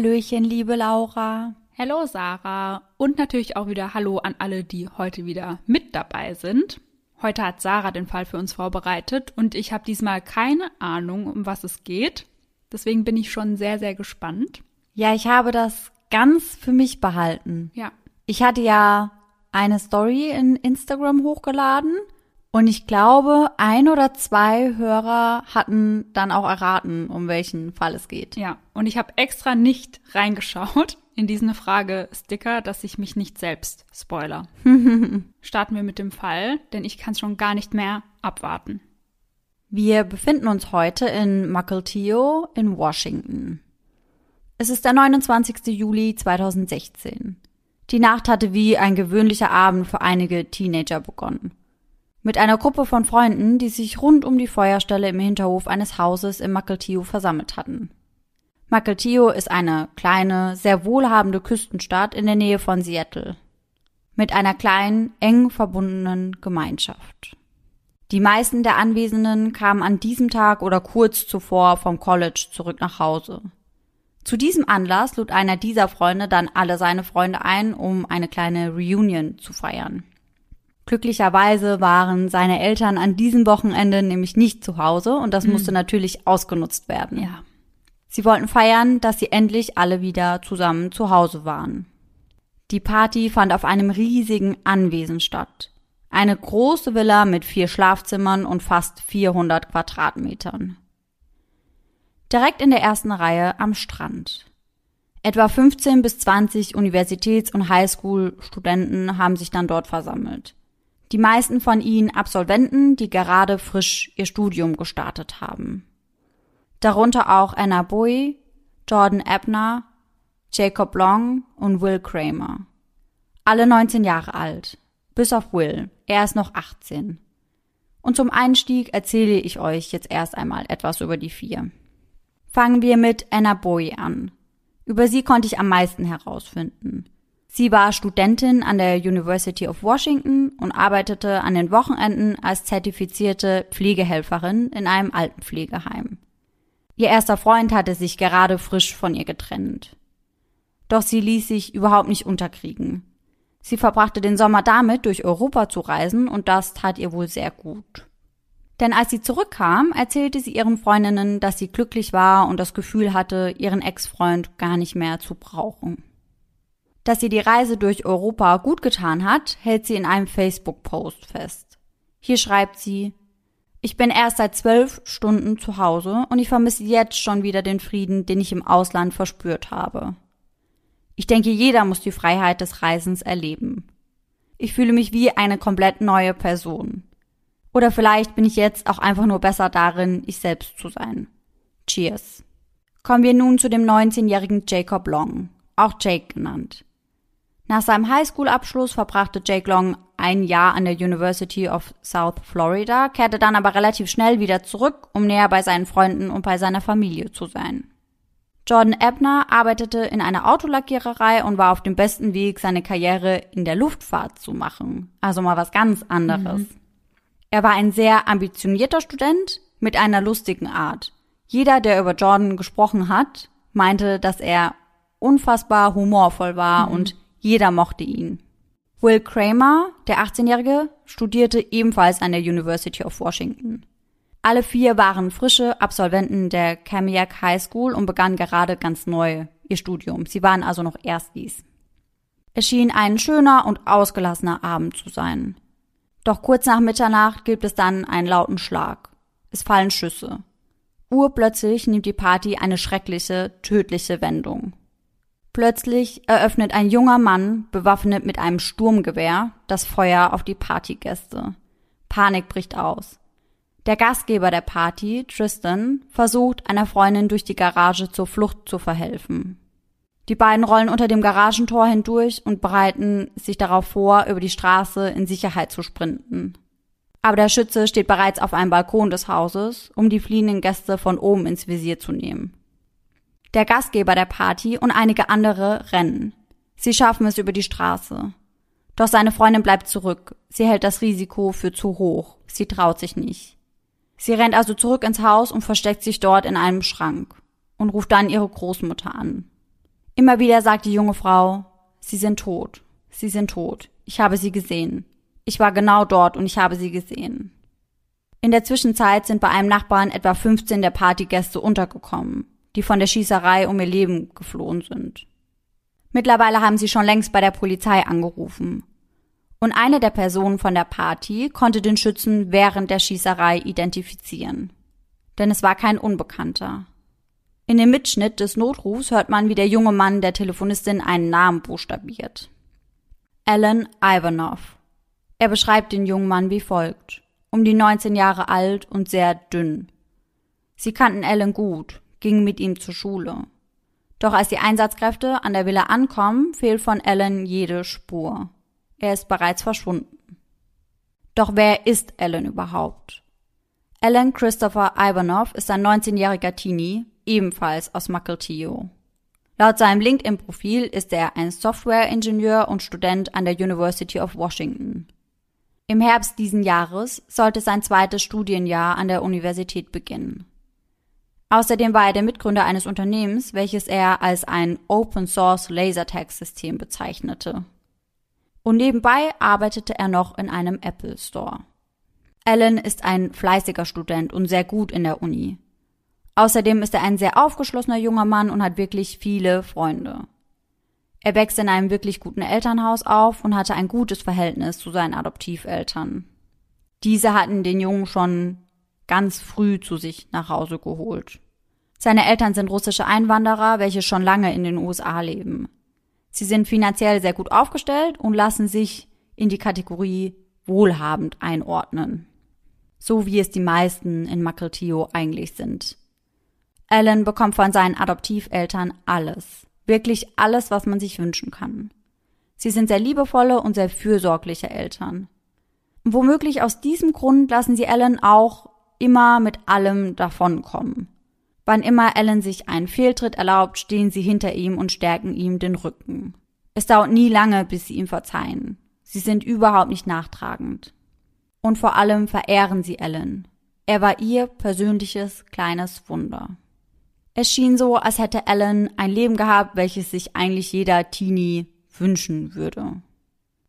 Hallöchen, liebe Laura. Hallo Sarah und natürlich auch wieder Hallo an alle, die heute wieder mit dabei sind. Heute hat Sarah den Fall für uns vorbereitet und ich habe diesmal keine Ahnung, um was es geht. Deswegen bin ich schon sehr, sehr gespannt. Ja, ich habe das ganz für mich behalten. Ja. Ich hatte ja eine Story in Instagram hochgeladen und ich glaube, ein oder zwei Hörer hatten dann auch erraten, um welchen Fall es geht. Ja, und ich habe extra nicht reingeschaut in diesen Frage-Sticker, dass ich mich nicht selbst spoiler. Starten wir mit dem Fall, denn ich kann es schon gar nicht mehr abwarten. Wir befinden uns heute in Mukilteo in Washington. Es ist der 29. Juli 2016. Die Nacht hatte wie ein gewöhnlicher Abend für einige Teenager begonnen. Mit einer Gruppe von Freunden, die sich rund um die Feuerstelle im Hinterhof eines Hauses in Mukilteo versammelt hatten. Mukilteo ist eine kleine, sehr wohlhabende Küstenstadt in der Nähe von Seattle. Mit einer kleinen, eng verbundenen Gemeinschaft. Die meisten der Anwesenden kamen an diesem Tag oder kurz zuvor vom College zurück nach Hause. Zu diesem Anlass lud einer dieser Freunde dann alle seine Freunde ein, um eine kleine Reunion zu feiern. Glücklicherweise waren seine Eltern an diesem Wochenende nämlich nicht zu Hause und das mhm. musste natürlich ausgenutzt werden. Ja. Sie wollten feiern, dass sie endlich alle wieder zusammen zu Hause waren. Die Party fand auf einem riesigen Anwesen statt. Eine große Villa mit vier Schlafzimmern und fast 400 Quadratmetern. Direkt in der ersten Reihe am Strand. Etwa 15 bis 20 Universitäts- und Highschool-Studenten haben sich dann dort versammelt. Die meisten von ihnen Absolventen, die gerade frisch ihr Studium gestartet haben. Darunter auch Anna Bowie, Jordan Ebner, Jacob Long und Will Kramer. Alle 19 Jahre alt. Bis auf Will. Er ist noch 18. Und zum Einstieg erzähle ich euch jetzt erst einmal etwas über die vier. Fangen wir mit Anna Bowie an. Über sie konnte ich am meisten herausfinden. Sie war Studentin an der University of Washington und arbeitete an den Wochenenden als zertifizierte Pflegehelferin in einem Altenpflegeheim. Ihr erster Freund hatte sich gerade frisch von ihr getrennt. Doch sie ließ sich überhaupt nicht unterkriegen. Sie verbrachte den Sommer damit, durch Europa zu reisen, und das tat ihr wohl sehr gut. Denn als sie zurückkam, erzählte sie ihren Freundinnen, dass sie glücklich war und das Gefühl hatte, ihren Ex-Freund gar nicht mehr zu brauchen. Dass sie die Reise durch Europa gut getan hat, hält sie in einem Facebook-Post fest. Hier schreibt sie, ich bin erst seit zwölf Stunden zu Hause und ich vermisse jetzt schon wieder den Frieden, den ich im Ausland verspürt habe. Ich denke, jeder muss die Freiheit des Reisens erleben. Ich fühle mich wie eine komplett neue Person. Oder vielleicht bin ich jetzt auch einfach nur besser darin, ich selbst zu sein. Cheers. Kommen wir nun zu dem 19-jährigen Jacob Long, auch Jake genannt. Nach seinem Highschool-Abschluss verbrachte Jake Long ein Jahr an der University of South Florida, kehrte dann aber relativ schnell wieder zurück, um näher bei seinen Freunden und bei seiner Familie zu sein. Jordan Ebner arbeitete in einer Autolackiererei und war auf dem besten Weg, seine Karriere in der Luftfahrt zu machen. Also mal was ganz anderes. Mhm. Er war ein sehr ambitionierter Student mit einer lustigen Art. Jeder, der über Jordan gesprochen hat, meinte, dass er unfassbar humorvoll war mhm. und jeder mochte ihn. Will Kramer, der 18-Jährige, studierte ebenfalls an der University of Washington. Alle vier waren frische Absolventen der Kamiak High School und begannen gerade ganz neu ihr Studium. Sie waren also noch Erstis. Es schien ein schöner und ausgelassener Abend zu sein. Doch kurz nach Mitternacht gibt es dann einen lauten Schlag. Es fallen Schüsse. Urplötzlich nimmt die Party eine schreckliche, tödliche Wendung. Plötzlich eröffnet ein junger Mann, bewaffnet mit einem Sturmgewehr, das Feuer auf die Partygäste. Panik bricht aus. Der Gastgeber der Party, Tristan, versucht einer Freundin durch die Garage zur Flucht zu verhelfen. Die beiden rollen unter dem Garagentor hindurch und bereiten sich darauf vor, über die Straße in Sicherheit zu sprinten. Aber der Schütze steht bereits auf einem Balkon des Hauses, um die fliehenden Gäste von oben ins Visier zu nehmen. Der Gastgeber der Party und einige andere rennen. Sie schaffen es über die Straße. Doch seine Freundin bleibt zurück. Sie hält das Risiko für zu hoch. Sie traut sich nicht. Sie rennt also zurück ins Haus und versteckt sich dort in einem Schrank und ruft dann ihre Großmutter an. Immer wieder sagt die junge Frau, Sie sind tot, Sie sind tot, ich habe Sie gesehen. Ich war genau dort und ich habe Sie gesehen. In der Zwischenzeit sind bei einem Nachbarn etwa 15 der Partygäste untergekommen, die von der Schießerei um ihr Leben geflohen sind. Mittlerweile haben sie schon längst bei der Polizei angerufen. Und eine der Personen von der Party konnte den Schützen während der Schießerei identifizieren. Denn es war kein Unbekannter. In dem Mitschnitt des Notrufs hört man, wie der junge Mann der Telefonistin einen Namen buchstabiert. Alan Ivanov. Er beschreibt den jungen Mann wie folgt. Um die 19 Jahre alt und sehr dünn. Sie kannten Alan gut, gingen mit ihm zur Schule. Doch als die Einsatzkräfte an der Villa ankommen, fehlt von Alan jede Spur. Er ist bereits verschwunden. Doch wer ist Alan überhaupt? Alan Christopher Ivanov ist ein 19-jähriger Teenie, ebenfalls aus Mukilteo. Laut seinem LinkedIn-Profil ist er ein Software-Ingenieur und Student an der University of Washington. Im Herbst diesen Jahres sollte sein zweites Studienjahr an der Universität beginnen. Außerdem war er der Mitgründer eines Unternehmens, welches er als ein Open Source Lasertag System bezeichnete. Und nebenbei arbeitete er noch in einem Apple Store. Alan ist ein fleißiger Student und sehr gut in der Uni. Außerdem ist er ein sehr aufgeschlossener junger Mann und hat wirklich viele Freunde. Er wächst in einem wirklich guten Elternhaus auf und hatte ein gutes Verhältnis zu seinen Adoptiveltern. Diese hatten den Jungen schon ganz früh zu sich nach Hause geholt. Seine Eltern sind russische Einwanderer, welche schon lange in den USA leben. Sie sind finanziell sehr gut aufgestellt und lassen sich in die Kategorie wohlhabend einordnen. So wie es die meisten in Makeltio eigentlich sind. Alan bekommt von seinen Adoptiveltern alles. Wirklich alles, was man sich wünschen kann. Sie sind sehr liebevolle und sehr fürsorgliche Eltern. womöglich aus diesem Grund lassen sie Alan auch immer mit allem davonkommen. Wann immer Alan sich einen Fehltritt erlaubt, stehen sie hinter ihm und stärken ihm den Rücken. Es dauert nie lange, bis sie ihm verzeihen. Sie sind überhaupt nicht nachtragend. Und vor allem verehren sie Alan. Er war ihr persönliches kleines Wunder. Es schien so, als hätte Alan ein Leben gehabt, welches sich eigentlich jeder Teenie wünschen würde.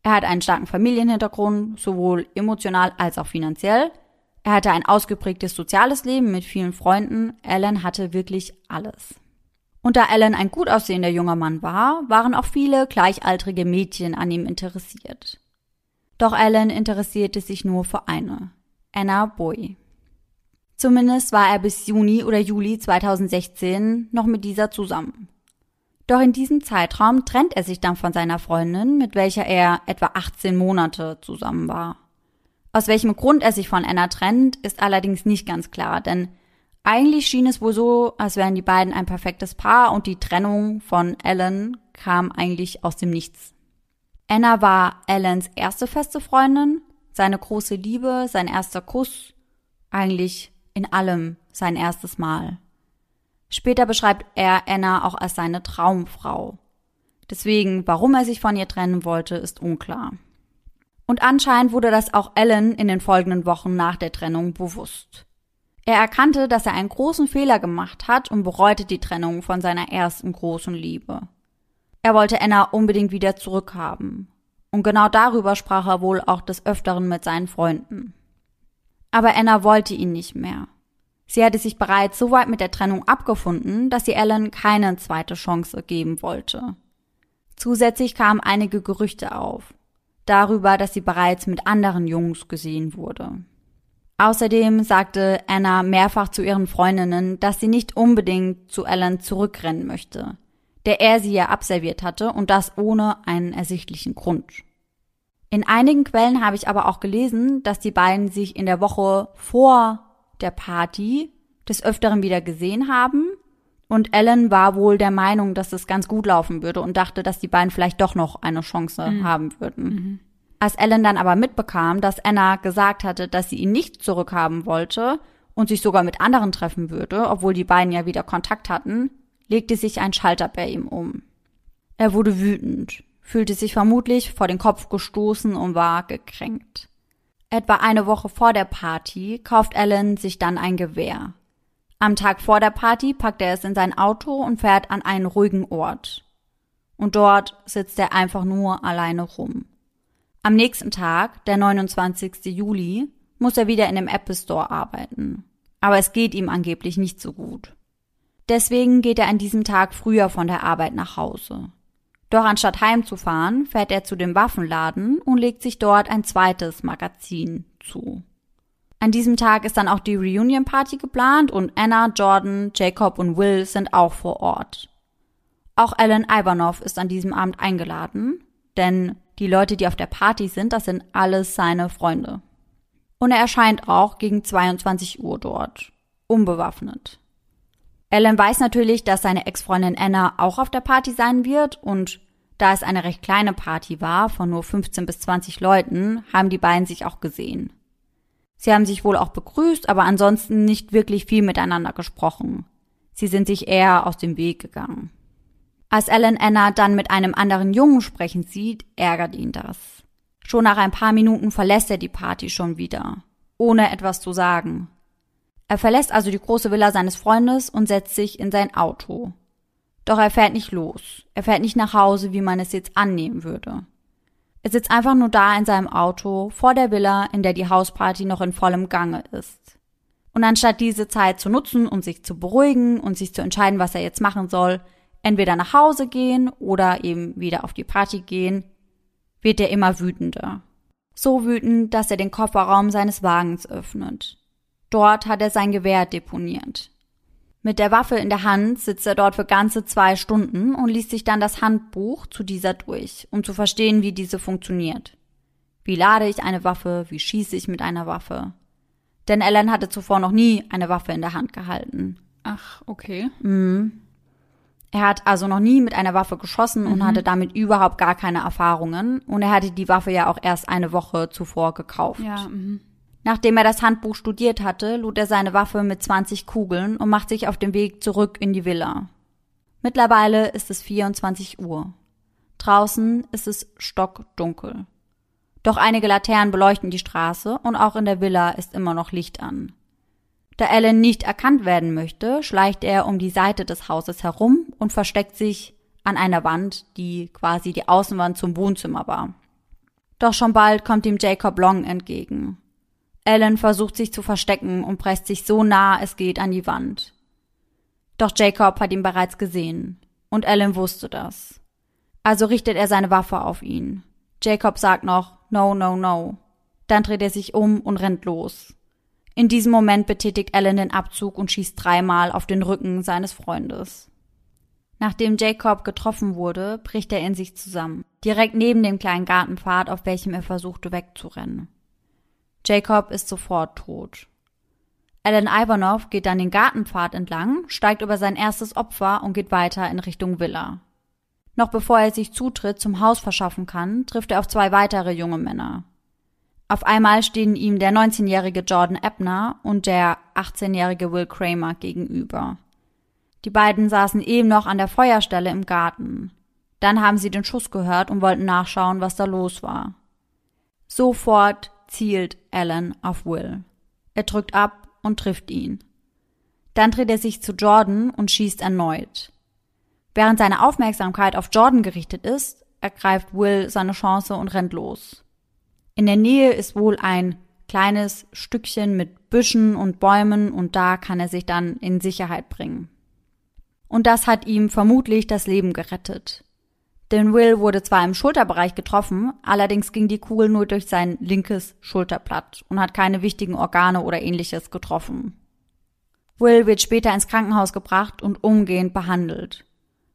Er hat einen starken Familienhintergrund, sowohl emotional als auch finanziell. Er hatte ein ausgeprägtes soziales Leben mit vielen Freunden. Alan hatte wirklich alles. Und da Alan ein gut aussehender junger Mann war, waren auch viele gleichaltrige Mädchen an ihm interessiert. Doch Alan interessierte sich nur für eine, Anna Boy. Zumindest war er bis Juni oder Juli 2016 noch mit dieser zusammen. Doch in diesem Zeitraum trennt er sich dann von seiner Freundin, mit welcher er etwa 18 Monate zusammen war. Aus welchem Grund er sich von Anna trennt, ist allerdings nicht ganz klar, denn eigentlich schien es wohl so, als wären die beiden ein perfektes Paar und die Trennung von Alan kam eigentlich aus dem Nichts. Anna war Alans erste feste Freundin, seine große Liebe, sein erster Kuss, eigentlich in allem sein erstes Mal. Später beschreibt er Anna auch als seine Traumfrau. Deswegen, warum er sich von ihr trennen wollte, ist unklar. Und anscheinend wurde das auch Alan in den folgenden Wochen nach der Trennung bewusst. Er erkannte, dass er einen großen Fehler gemacht hat und bereute die Trennung von seiner ersten großen Liebe. Er wollte Anna unbedingt wieder zurückhaben. Und genau darüber sprach er wohl auch des Öfteren mit seinen Freunden. Aber Anna wollte ihn nicht mehr. Sie hatte sich bereits so weit mit der Trennung abgefunden, dass sie Alan keine zweite Chance geben wollte. Zusätzlich kamen einige Gerüchte auf, darüber, dass sie bereits mit anderen Jungs gesehen wurde. Außerdem sagte Anna mehrfach zu ihren Freundinnen, dass sie nicht unbedingt zu Alan zurückrennen möchte, der er sie ja abserviert hatte und das ohne einen ersichtlichen Grund. In einigen Quellen habe ich aber auch gelesen, dass die beiden sich in der Woche vor der Party des Öfteren wieder gesehen haben und Ellen war wohl der Meinung, dass es ganz gut laufen würde und dachte, dass die beiden vielleicht doch noch eine Chance mhm. haben würden. Mhm. Als Ellen dann aber mitbekam, dass Anna gesagt hatte, dass sie ihn nicht zurückhaben wollte und sich sogar mit anderen treffen würde, obwohl die beiden ja wieder Kontakt hatten, legte sich ein Schalter bei ihm um. Er wurde wütend, fühlte sich vermutlich vor den Kopf gestoßen und war gekränkt. Etwa eine Woche vor der Party kauft Alan sich dann ein Gewehr. Am Tag vor der Party packt er es in sein Auto und fährt an einen ruhigen Ort. Und dort sitzt er einfach nur alleine rum. Am nächsten Tag, der 29. Juli, muss er wieder in dem Apple Store arbeiten. Aber es geht ihm angeblich nicht so gut. Deswegen geht er an diesem Tag früher von der Arbeit nach Hause. Doch anstatt heimzufahren, fährt er zu dem Waffenladen und legt sich dort ein zweites Magazin zu. An diesem Tag ist dann auch die Reunion Party geplant und Anna, Jordan, Jacob und Will sind auch vor Ort. Auch Alan Ivanov ist an diesem Abend eingeladen, denn die Leute, die auf der Party sind, das sind alles seine Freunde. Und er erscheint auch gegen 22 Uhr dort, unbewaffnet. Alan weiß natürlich, dass seine Ex-Freundin Anna auch auf der Party sein wird und da es eine recht kleine Party war, von nur 15 bis 20 Leuten, haben die beiden sich auch gesehen. Sie haben sich wohl auch begrüßt, aber ansonsten nicht wirklich viel miteinander gesprochen. Sie sind sich eher aus dem Weg gegangen. Als Alan Anna dann mit einem anderen Jungen sprechen sieht, ärgert ihn das. Schon nach ein paar Minuten verlässt er die Party schon wieder, ohne etwas zu sagen. Er verlässt also die große Villa seines Freundes und setzt sich in sein Auto. Doch er fährt nicht los. Er fährt nicht nach Hause, wie man es jetzt annehmen würde. Er sitzt einfach nur da in seinem Auto vor der Villa, in der die Hausparty noch in vollem Gange ist. Und anstatt diese Zeit zu nutzen, um sich zu beruhigen und sich zu entscheiden, was er jetzt machen soll, entweder nach Hause gehen oder eben wieder auf die Party gehen, wird er immer wütender. So wütend, dass er den Kofferraum seines Wagens öffnet. Dort hat er sein Gewehr deponiert. Mit der Waffe in der Hand sitzt er dort für ganze zwei Stunden und liest sich dann das Handbuch zu dieser durch, um zu verstehen, wie diese funktioniert. Wie lade ich eine Waffe? Wie schieße ich mit einer Waffe? Denn Ellen hatte zuvor noch nie eine Waffe in der Hand gehalten. Ach, okay. Mhm. Er hat also noch nie mit einer Waffe geschossen und Mhm. hatte damit überhaupt gar keine Erfahrungen. Und er hatte die Waffe ja auch erst eine Woche zuvor gekauft. Ja, mhm. Nachdem er das Handbuch studiert hatte, lud er seine Waffe mit 20 Kugeln und macht sich auf den Weg zurück in die Villa. Mittlerweile ist es 24 Uhr. Draußen ist es stockdunkel. Doch einige Laternen beleuchten die Straße und auch in der Villa ist immer noch Licht an. Da Alan nicht erkannt werden möchte, schleicht er um die Seite des Hauses herum und versteckt sich an einer Wand, die quasi die Außenwand zum Wohnzimmer war. Doch schon bald kommt ihm Jacob Long entgegen. Alan versucht sich zu verstecken und presst sich so nah es geht an die Wand. Doch Jacob hat ihn bereits gesehen und Alan wusste das. Also richtet er seine Waffe auf ihn. Jacob sagt noch No, no, no. Dann dreht er sich um und rennt los. In diesem Moment betätigt Alan den Abzug und schießt dreimal auf den Rücken seines Freundes. Nachdem Jacob getroffen wurde, bricht er in sich zusammen, direkt neben dem kleinen Gartenpfad, auf welchem er versuchte wegzurennen. Jacob ist sofort tot. Alan Ivanov geht dann den Gartenpfad entlang, steigt über sein erstes Opfer und geht weiter in Richtung Villa. Noch bevor er sich Zutritt zum Haus verschaffen kann, trifft er auf zwei weitere junge Männer. Auf einmal stehen ihm der 19-jährige Jordan Ebner und der 18-jährige Will Kramer gegenüber. Die beiden saßen eben noch an der Feuerstelle im Garten. Dann haben sie den Schuss gehört und wollten nachschauen, was da los war. Sofort zielt Alan auf Will. Er drückt ab und trifft ihn. Dann dreht er sich zu Jordan und schießt erneut. Während seine Aufmerksamkeit auf Jordan gerichtet ist, ergreift Will seine Chance und rennt los. In der Nähe ist wohl ein kleines Stückchen mit Büschen und Bäumen und da kann er sich dann in Sicherheit bringen. Und das hat ihm vermutlich das Leben gerettet. Denn Will wurde zwar im Schulterbereich getroffen, allerdings ging die Kugel nur durch sein linkes Schulterblatt und hat keine wichtigen Organe oder ähnliches getroffen. Will wird später ins Krankenhaus gebracht und umgehend behandelt.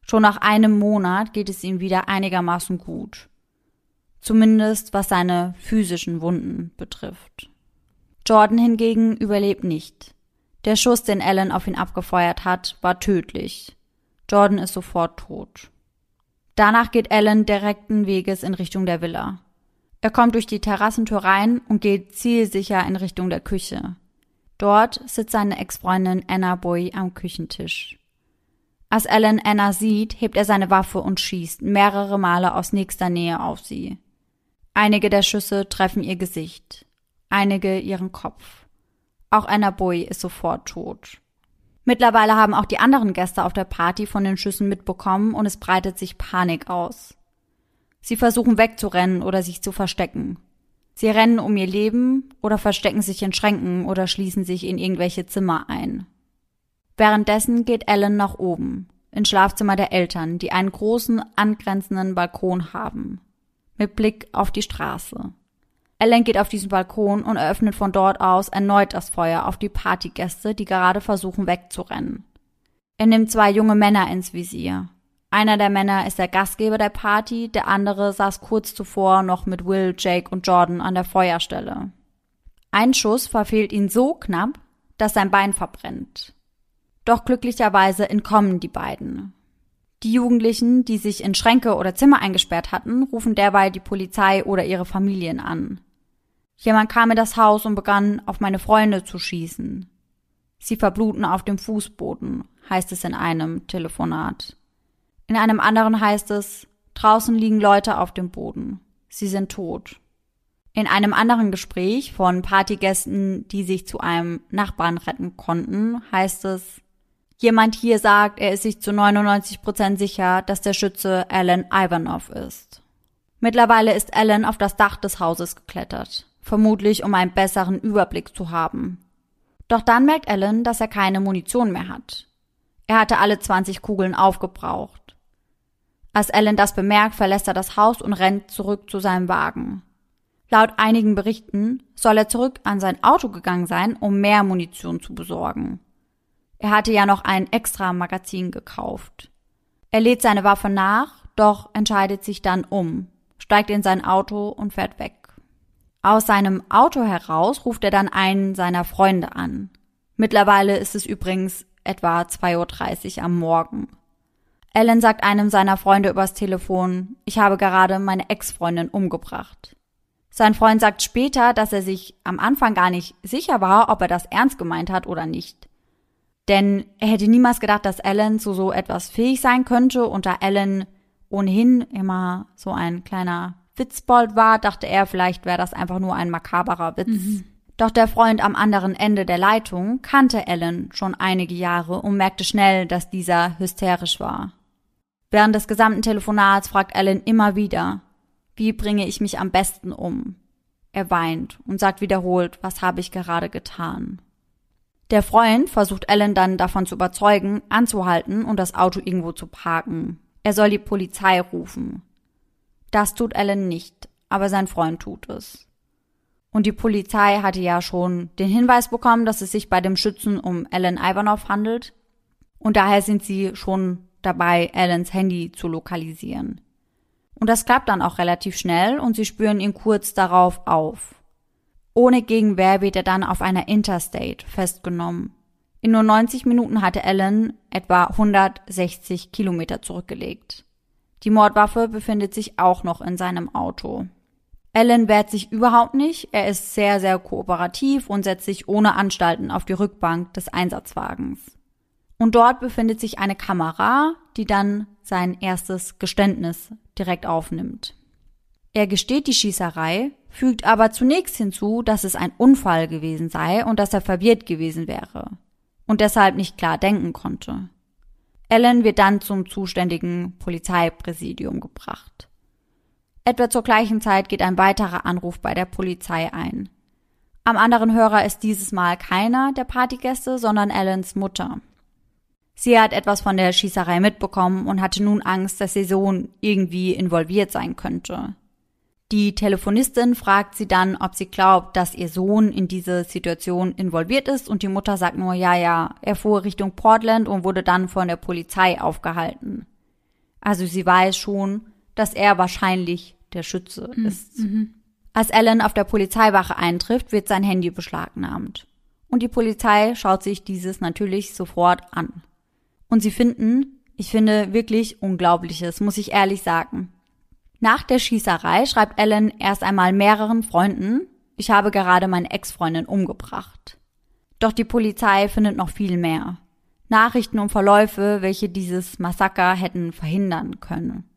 Schon nach einem Monat geht es ihm wieder einigermaßen gut. Zumindest was seine physischen Wunden betrifft. Jordan hingegen überlebt nicht. Der Schuss, den Alan auf ihn abgefeuert hat, war tödlich. Jordan ist sofort tot. Danach geht Alan direkten Weges in Richtung der Villa. Er kommt durch die Terrassentür rein und geht zielsicher in Richtung der Küche. Dort sitzt seine Ex-Freundin Anna Boy am Küchentisch. Als Alan Anna sieht, hebt er seine Waffe und schießt mehrere Male aus nächster Nähe auf sie. Einige der Schüsse treffen ihr Gesicht, einige ihren Kopf. Auch Anna Boy ist sofort tot. Mittlerweile haben auch die anderen Gäste auf der Party von den Schüssen mitbekommen und es breitet sich Panik aus. Sie versuchen wegzurennen oder sich zu verstecken. Sie rennen um ihr Leben oder verstecken sich in Schränken oder schließen sich in irgendwelche Zimmer ein. Währenddessen geht Ellen nach oben, ins Schlafzimmer der Eltern, die einen großen angrenzenden Balkon haben, mit Blick auf die Straße. Ellen geht auf diesen Balkon und eröffnet von dort aus erneut das Feuer auf die Partygäste, die gerade versuchen wegzurennen. Er nimmt zwei junge Männer ins Visier. Einer der Männer ist der Gastgeber der Party, der andere saß kurz zuvor noch mit Will, Jake und Jordan an der Feuerstelle. Ein Schuss verfehlt ihn so knapp, dass sein Bein verbrennt. Doch glücklicherweise entkommen die beiden. Die Jugendlichen, die sich in Schränke oder Zimmer eingesperrt hatten, rufen derweil die Polizei oder ihre Familien an. Jemand kam in das Haus und begann auf meine Freunde zu schießen. Sie verbluten auf dem Fußboden, heißt es in einem Telefonat. In einem anderen heißt es, draußen liegen Leute auf dem Boden. Sie sind tot. In einem anderen Gespräch von Partygästen, die sich zu einem Nachbarn retten konnten, heißt es, jemand hier sagt, er ist sich zu 99 Prozent sicher, dass der Schütze Alan Ivanov ist. Mittlerweile ist Alan auf das Dach des Hauses geklettert vermutlich um einen besseren Überblick zu haben. Doch dann merkt Alan, dass er keine Munition mehr hat. Er hatte alle 20 Kugeln aufgebraucht. Als Alan das bemerkt, verlässt er das Haus und rennt zurück zu seinem Wagen. Laut einigen Berichten soll er zurück an sein Auto gegangen sein, um mehr Munition zu besorgen. Er hatte ja noch ein extra Magazin gekauft. Er lädt seine Waffe nach, doch entscheidet sich dann um, steigt in sein Auto und fährt weg. Aus seinem Auto heraus ruft er dann einen seiner Freunde an. Mittlerweile ist es übrigens etwa 2.30 Uhr am Morgen. Alan sagt einem seiner Freunde übers Telefon, ich habe gerade meine Ex-Freundin umgebracht. Sein Freund sagt später, dass er sich am Anfang gar nicht sicher war, ob er das ernst gemeint hat oder nicht. Denn er hätte niemals gedacht, dass Alan zu so etwas fähig sein könnte und da Alan ohnehin immer so ein kleiner Witzbold war, dachte er, vielleicht wäre das einfach nur ein makaberer Witz. Mhm. Doch der Freund am anderen Ende der Leitung kannte Alan schon einige Jahre und merkte schnell, dass dieser hysterisch war. Während des gesamten Telefonats fragt Alan immer wieder, wie bringe ich mich am besten um? Er weint und sagt wiederholt, was habe ich gerade getan? Der Freund versucht Alan dann davon zu überzeugen, anzuhalten und das Auto irgendwo zu parken. Er soll die Polizei rufen. Das tut Alan nicht, aber sein Freund tut es. Und die Polizei hatte ja schon den Hinweis bekommen, dass es sich bei dem Schützen um Alan Ivanov handelt. Und daher sind sie schon dabei, Alans Handy zu lokalisieren. Und das klappt dann auch relativ schnell und sie spüren ihn kurz darauf auf. Ohne Gegenwehr wird er dann auf einer Interstate festgenommen. In nur 90 Minuten hatte Alan etwa 160 Kilometer zurückgelegt. Die Mordwaffe befindet sich auch noch in seinem Auto. Alan wehrt sich überhaupt nicht, er ist sehr, sehr kooperativ und setzt sich ohne Anstalten auf die Rückbank des Einsatzwagens. Und dort befindet sich eine Kamera, die dann sein erstes Geständnis direkt aufnimmt. Er gesteht die Schießerei, fügt aber zunächst hinzu, dass es ein Unfall gewesen sei und dass er verwirrt gewesen wäre und deshalb nicht klar denken konnte. Alan wird dann zum zuständigen Polizeipräsidium gebracht. Etwa zur gleichen Zeit geht ein weiterer Anruf bei der Polizei ein. Am anderen Hörer ist dieses Mal keiner der Partygäste, sondern Alans Mutter. Sie hat etwas von der Schießerei mitbekommen und hatte nun Angst, dass ihr Sohn irgendwie involviert sein könnte. Die Telefonistin fragt sie dann, ob sie glaubt, dass ihr Sohn in diese Situation involviert ist und die Mutter sagt nur, ja, ja, er fuhr Richtung Portland und wurde dann von der Polizei aufgehalten. Also sie weiß schon, dass er wahrscheinlich der Schütze mhm. ist. Mhm. Als Alan auf der Polizeiwache eintrifft, wird sein Handy beschlagnahmt. Und die Polizei schaut sich dieses natürlich sofort an. Und sie finden, ich finde wirklich Unglaubliches, muss ich ehrlich sagen. Nach der Schießerei schreibt Ellen erst einmal mehreren Freunden, ich habe gerade meine Ex-Freundin umgebracht. Doch die Polizei findet noch viel mehr. Nachrichten und Verläufe, welche dieses Massaker hätten verhindern können.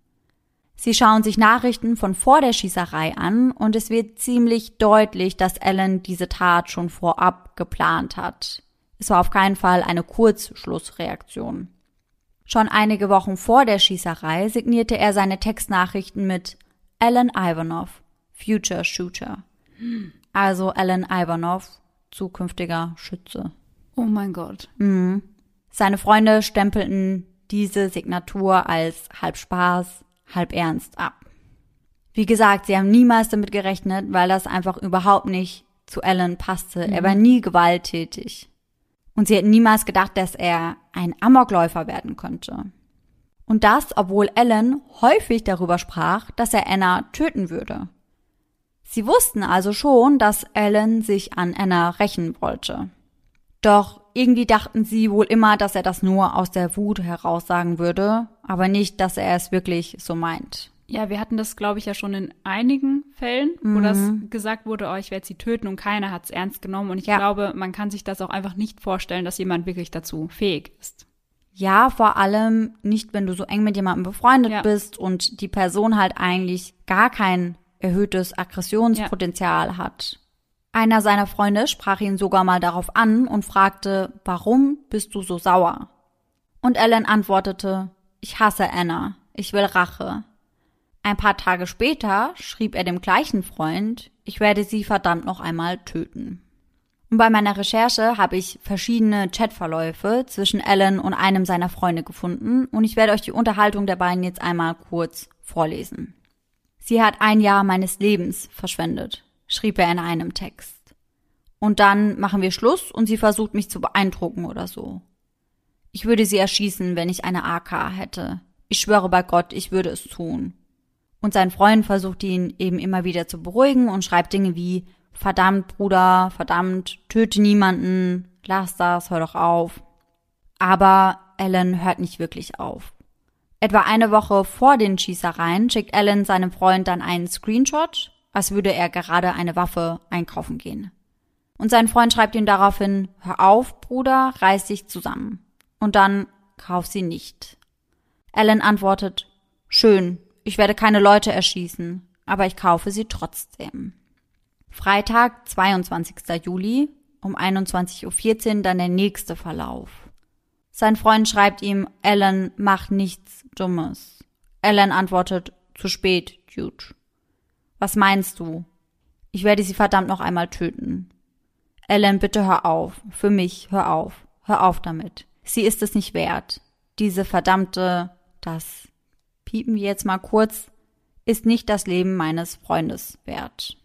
Sie schauen sich Nachrichten von vor der Schießerei an und es wird ziemlich deutlich, dass Ellen diese Tat schon vorab geplant hat. Es war auf keinen Fall eine Kurzschlussreaktion. Schon einige Wochen vor der Schießerei signierte er seine Textnachrichten mit Alan Ivanov, Future Shooter. Also Alan Ivanov, zukünftiger Schütze. Oh mein Gott. Mhm. Seine Freunde stempelten diese Signatur als halb Spaß, halb ernst ab. Wie gesagt, sie haben niemals damit gerechnet, weil das einfach überhaupt nicht zu Alan passte. Mhm. Er war nie gewalttätig. Und sie hätten niemals gedacht, dass er ein Amokläufer werden könnte. Und das, obwohl Alan häufig darüber sprach, dass er Anna töten würde. Sie wussten also schon, dass Alan sich an Anna rächen wollte. Doch irgendwie dachten sie wohl immer, dass er das nur aus der Wut heraus sagen würde, aber nicht, dass er es wirklich so meint. Ja, wir hatten das, glaube ich, ja schon in einigen Fällen, wo mhm. das gesagt wurde, oh, ich werde sie töten und keiner hat es ernst genommen. Und ich ja. glaube, man kann sich das auch einfach nicht vorstellen, dass jemand wirklich dazu fähig ist. Ja, vor allem nicht, wenn du so eng mit jemandem befreundet ja. bist und die Person halt eigentlich gar kein erhöhtes Aggressionspotenzial ja. hat. Einer seiner Freunde sprach ihn sogar mal darauf an und fragte, warum bist du so sauer? Und Ellen antwortete, ich hasse Anna, ich will Rache. Ein paar Tage später schrieb er dem gleichen Freund, ich werde sie verdammt noch einmal töten. Und bei meiner Recherche habe ich verschiedene Chatverläufe zwischen Alan und einem seiner Freunde gefunden und ich werde euch die Unterhaltung der beiden jetzt einmal kurz vorlesen. Sie hat ein Jahr meines Lebens verschwendet, schrieb er in einem Text. Und dann machen wir Schluss und sie versucht mich zu beeindrucken oder so. Ich würde sie erschießen, wenn ich eine AK hätte. Ich schwöre bei Gott, ich würde es tun. Und sein Freund versucht ihn eben immer wieder zu beruhigen und schreibt Dinge wie verdammt Bruder, verdammt, töte niemanden, lass das, hör doch auf. Aber Alan hört nicht wirklich auf. Etwa eine Woche vor den Schießereien schickt Alan seinem Freund dann einen Screenshot, als würde er gerade eine Waffe einkaufen gehen. Und sein Freund schreibt ihm daraufhin, hör auf, Bruder, reiß dich zusammen. Und dann kauf sie nicht. Alan antwortet, schön, ich werde keine Leute erschießen, aber ich kaufe trotzdem. Freitag, 22. Juli, um 21.14 Uhr dann der nächste Verlauf. Sein Freund schreibt ihm, Alan, mach nichts Dummes. Alan antwortet, zu spät, Dude. Was meinst du? Ich werde sie verdammt noch einmal töten. Alan, bitte hör auf. Für mich, hör auf. Hör auf damit. Sie ist es nicht wert. Diese verdammte, das piepen wir jetzt mal kurz, ist nicht das Leben meines Freundes wert.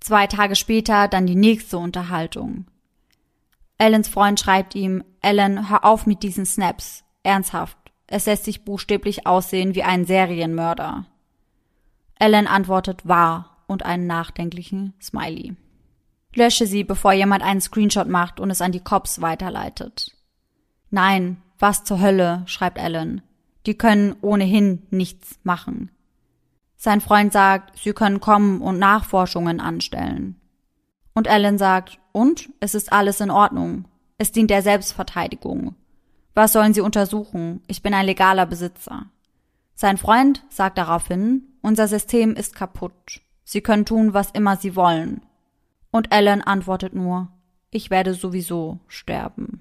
Zwei Tage später dann die nächste Unterhaltung. Allens Freund schreibt ihm, Alan, hör auf mit diesen Snaps. Ernsthaft. Es lässt sich buchstäblich aussehen wie ein Serienmörder. Alan antwortet wahr und einen nachdenklichen Smiley. Lösche sie, bevor jemand einen Screenshot macht und es an die Cops weiterleitet. Nein, was zur Hölle, schreibt Alan. Die können ohnehin nichts machen. Sein Freund sagt, sie können kommen und Nachforschungen anstellen. Und Alan sagt, und? Es ist alles in Ordnung. Es dient der Selbstverteidigung. Was sollen sie untersuchen? Ich bin ein legaler Besitzer. Sein Freund sagt daraufhin, unser System ist kaputt. Sie können tun, was immer sie wollen. Und Alan antwortet nur, ich werde sowieso sterben.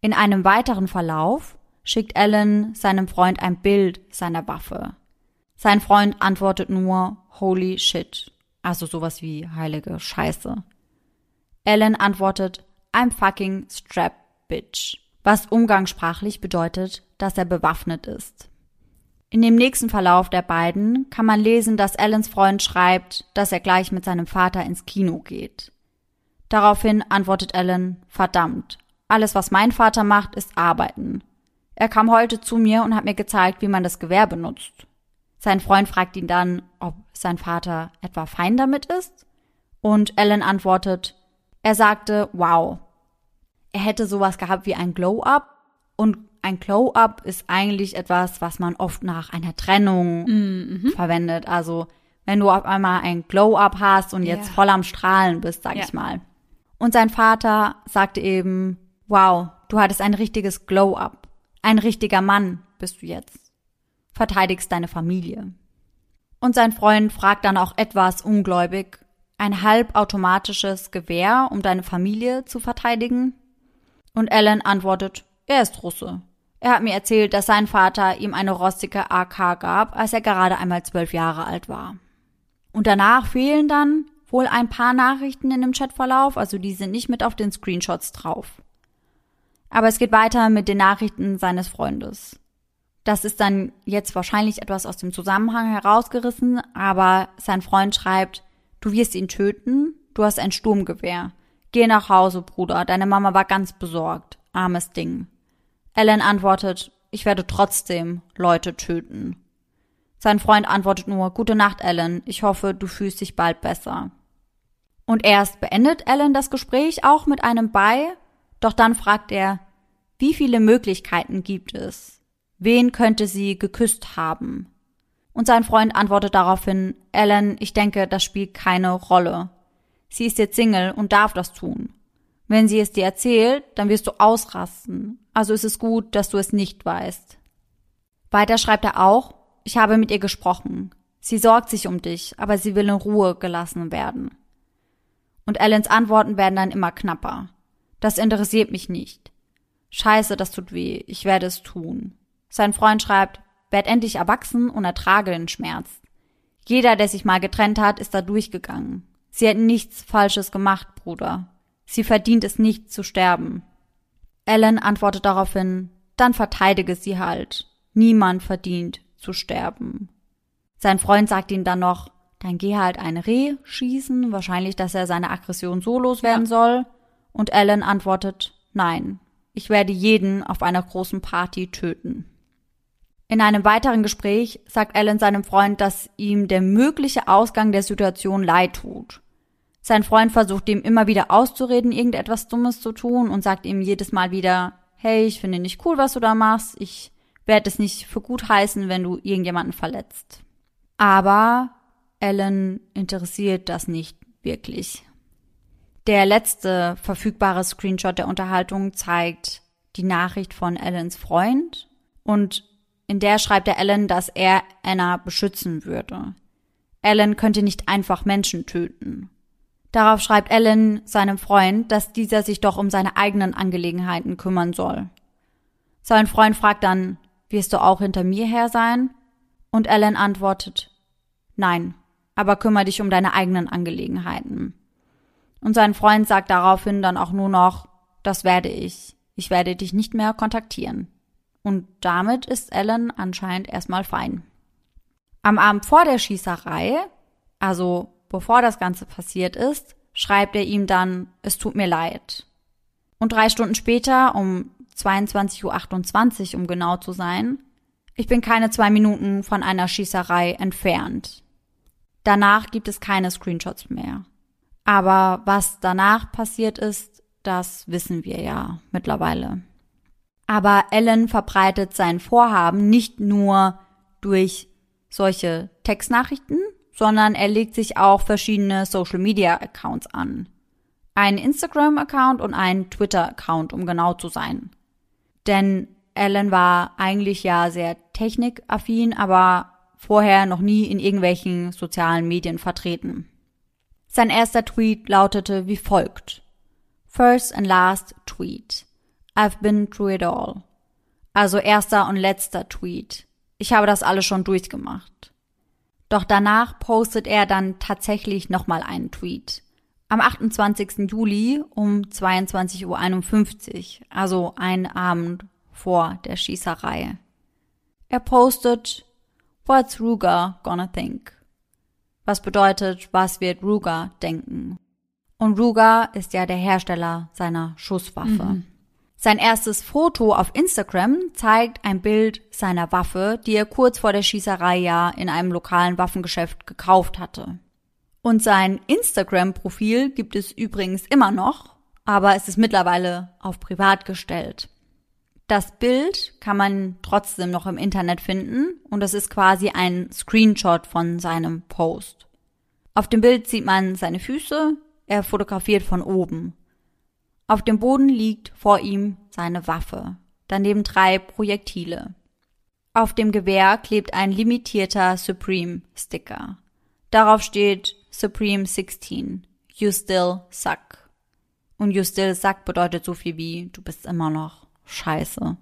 In einem weiteren Verlauf schickt Alan seinem Freund ein Bild seiner Waffe. Sein Freund antwortet nur Holy shit, also sowas wie heilige Scheiße. Alan antwortet I'm fucking strap bitch, was umgangssprachlich bedeutet, dass er bewaffnet ist. In dem nächsten Verlauf der beiden kann man lesen, dass Allens Freund schreibt, dass er gleich mit seinem Vater ins Kino geht. Daraufhin antwortet Alan, verdammt, alles was mein Vater macht, ist arbeiten. Er kam heute zu mir und hat mir gezeigt, wie man das Gewehr benutzt. Sein Freund fragt ihn dann, ob sein Vater etwa fein damit ist. Und Ellen antwortet, er sagte, wow. Er hätte sowas gehabt wie ein Glow-up. Und ein Glow-up ist eigentlich etwas, was man oft nach einer Trennung mhm. verwendet. Also, wenn du auf einmal ein Glow-up hast und jetzt yeah. voll am Strahlen bist, sag yeah. ich mal. Und sein Vater sagte eben, wow, du hattest ein richtiges Glow-up. Ein richtiger Mann bist du jetzt. Verteidigst deine Familie. Und sein Freund fragt dann auch etwas ungläubig, ein halbautomatisches Gewehr, um deine Familie zu verteidigen? Und Alan antwortet, er ist Russe. Er hat mir erzählt, dass sein Vater ihm eine rostige AK gab, als er gerade einmal zwölf Jahre alt war. Und danach fehlen dann wohl ein paar Nachrichten in dem Chatverlauf, also die sind nicht mit auf den Screenshots drauf. Aber es geht weiter mit den Nachrichten seines Freundes. Das ist dann jetzt wahrscheinlich etwas aus dem Zusammenhang herausgerissen, aber sein Freund schreibt, du wirst ihn töten, du hast ein Sturmgewehr. Geh nach Hause, Bruder, deine Mama war ganz besorgt. Armes Ding. Alan antwortet, ich werde trotzdem Leute töten. Sein Freund antwortet nur, gute Nacht, Alan, ich hoffe, du fühlst dich bald besser. Und erst beendet Alan das Gespräch auch mit einem Bei, doch dann fragt er, wie viele Möglichkeiten gibt es? Wen könnte sie geküsst haben? Und sein Freund antwortet daraufhin, Alan, ich denke, das spielt keine Rolle. Sie ist jetzt Single und darf das tun. Wenn sie es dir erzählt, dann wirst du ausrasten. Also ist es gut, dass du es nicht weißt. Weiter schreibt er auch, ich habe mit ihr gesprochen. Sie sorgt sich um dich, aber sie will in Ruhe gelassen werden. Und Allens Antworten werden dann immer knapper. Das interessiert mich nicht. Scheiße, das tut weh. Ich werde es tun. Sein Freund schreibt, werd endlich erwachsen und ertrage den Schmerz. Jeder, der sich mal getrennt hat, ist da durchgegangen. Sie hat nichts Falsches gemacht, Bruder. Sie verdient es nicht zu sterben. Ellen antwortet daraufhin, dann verteidige sie halt. Niemand verdient zu sterben. Sein Freund sagt ihm dann noch, dann geh halt ein Reh schießen, wahrscheinlich, dass er seine Aggression so loswerden ja. soll. Und Ellen antwortet, nein, ich werde jeden auf einer großen Party töten. In einem weiteren Gespräch sagt Alan seinem Freund, dass ihm der mögliche Ausgang der Situation leid tut. Sein Freund versucht ihm immer wieder auszureden, irgendetwas Dummes zu tun und sagt ihm jedes Mal wieder, hey, ich finde nicht cool, was du da machst, ich werde es nicht für gut heißen, wenn du irgendjemanden verletzt. Aber Alan interessiert das nicht wirklich. Der letzte verfügbare Screenshot der Unterhaltung zeigt die Nachricht von Allens Freund und in der schreibt er Alan, dass er Anna beschützen würde. Alan könnte nicht einfach Menschen töten. Darauf schreibt Alan seinem Freund, dass dieser sich doch um seine eigenen Angelegenheiten kümmern soll. Sein Freund fragt dann, wirst du auch hinter mir her sein? Und Alan antwortet, nein, aber kümmere dich um deine eigenen Angelegenheiten. Und sein Freund sagt daraufhin dann auch nur noch, das werde ich. Ich werde dich nicht mehr kontaktieren. Und damit ist Alan anscheinend erstmal fein. Am Abend vor der Schießerei, also bevor das Ganze passiert ist, schreibt er ihm dann, es tut mir leid. Und drei Stunden später, um 22.28 Uhr, um genau zu sein, ich bin keine zwei Minuten von einer Schießerei entfernt. Danach gibt es keine Screenshots mehr. Aber was danach passiert ist, das wissen wir ja mittlerweile. Aber Ellen verbreitet sein Vorhaben nicht nur durch solche Textnachrichten, sondern er legt sich auch verschiedene Social Media Accounts an. Ein Instagram Account und ein Twitter Account, um genau zu sein. Denn Ellen war eigentlich ja sehr technikaffin, aber vorher noch nie in irgendwelchen sozialen Medien vertreten. Sein erster Tweet lautete wie folgt. First and last tweet. I've been through it all. Also erster und letzter Tweet. Ich habe das alles schon durchgemacht. Doch danach postet er dann tatsächlich nochmal einen Tweet. Am 28. Juli um 22.51 Uhr, also einen Abend vor der Schießerei. Er postet, What's Ruger gonna think? Was bedeutet, was wird Ruger denken? Und Ruger ist ja der Hersteller seiner Schusswaffe. Mhm. Sein erstes Foto auf Instagram zeigt ein Bild seiner Waffe, die er kurz vor der Schießerei ja in einem lokalen Waffengeschäft gekauft hatte. Und sein Instagram-Profil gibt es übrigens immer noch, aber es ist mittlerweile auf privat gestellt. Das Bild kann man trotzdem noch im Internet finden und das ist quasi ein Screenshot von seinem Post. Auf dem Bild sieht man seine Füße, er fotografiert von oben. Auf dem Boden liegt vor ihm seine Waffe, daneben drei Projektile. Auf dem Gewehr klebt ein limitierter Supreme Sticker. Darauf steht Supreme 16, You Still Suck. Und you still suck bedeutet so viel wie du bist immer noch scheiße.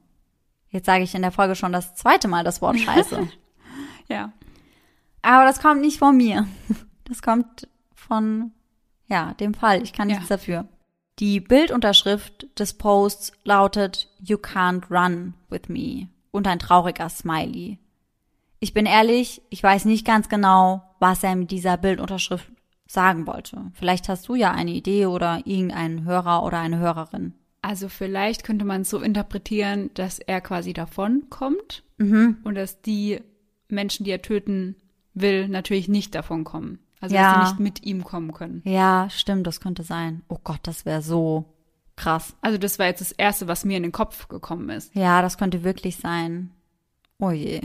Jetzt sage ich in der Folge schon das zweite Mal das Wort scheiße. Ja. Aber das kommt nicht von mir. Das kommt von, ja, dem Fall. Ich kann nichts Ja. dafür. Die Bildunterschrift des Posts lautet You can't run with me und ein trauriger Smiley. Ich bin ehrlich, ich weiß nicht ganz genau, was er mit dieser Bildunterschrift sagen wollte. Vielleicht hast du ja eine Idee oder irgendein Hörer oder eine Hörerin. Also vielleicht könnte man es so interpretieren, dass er quasi davon kommt Mhm. und dass die Menschen, die er töten will, natürlich nicht davon kommen. Also Ja. dass sie nicht mit ihm kommen können. Ja, stimmt, das könnte sein. Oh Gott, das wäre so krass. Also das war jetzt das Erste, was mir in den Kopf gekommen ist. Ja, das könnte wirklich sein. Oh je.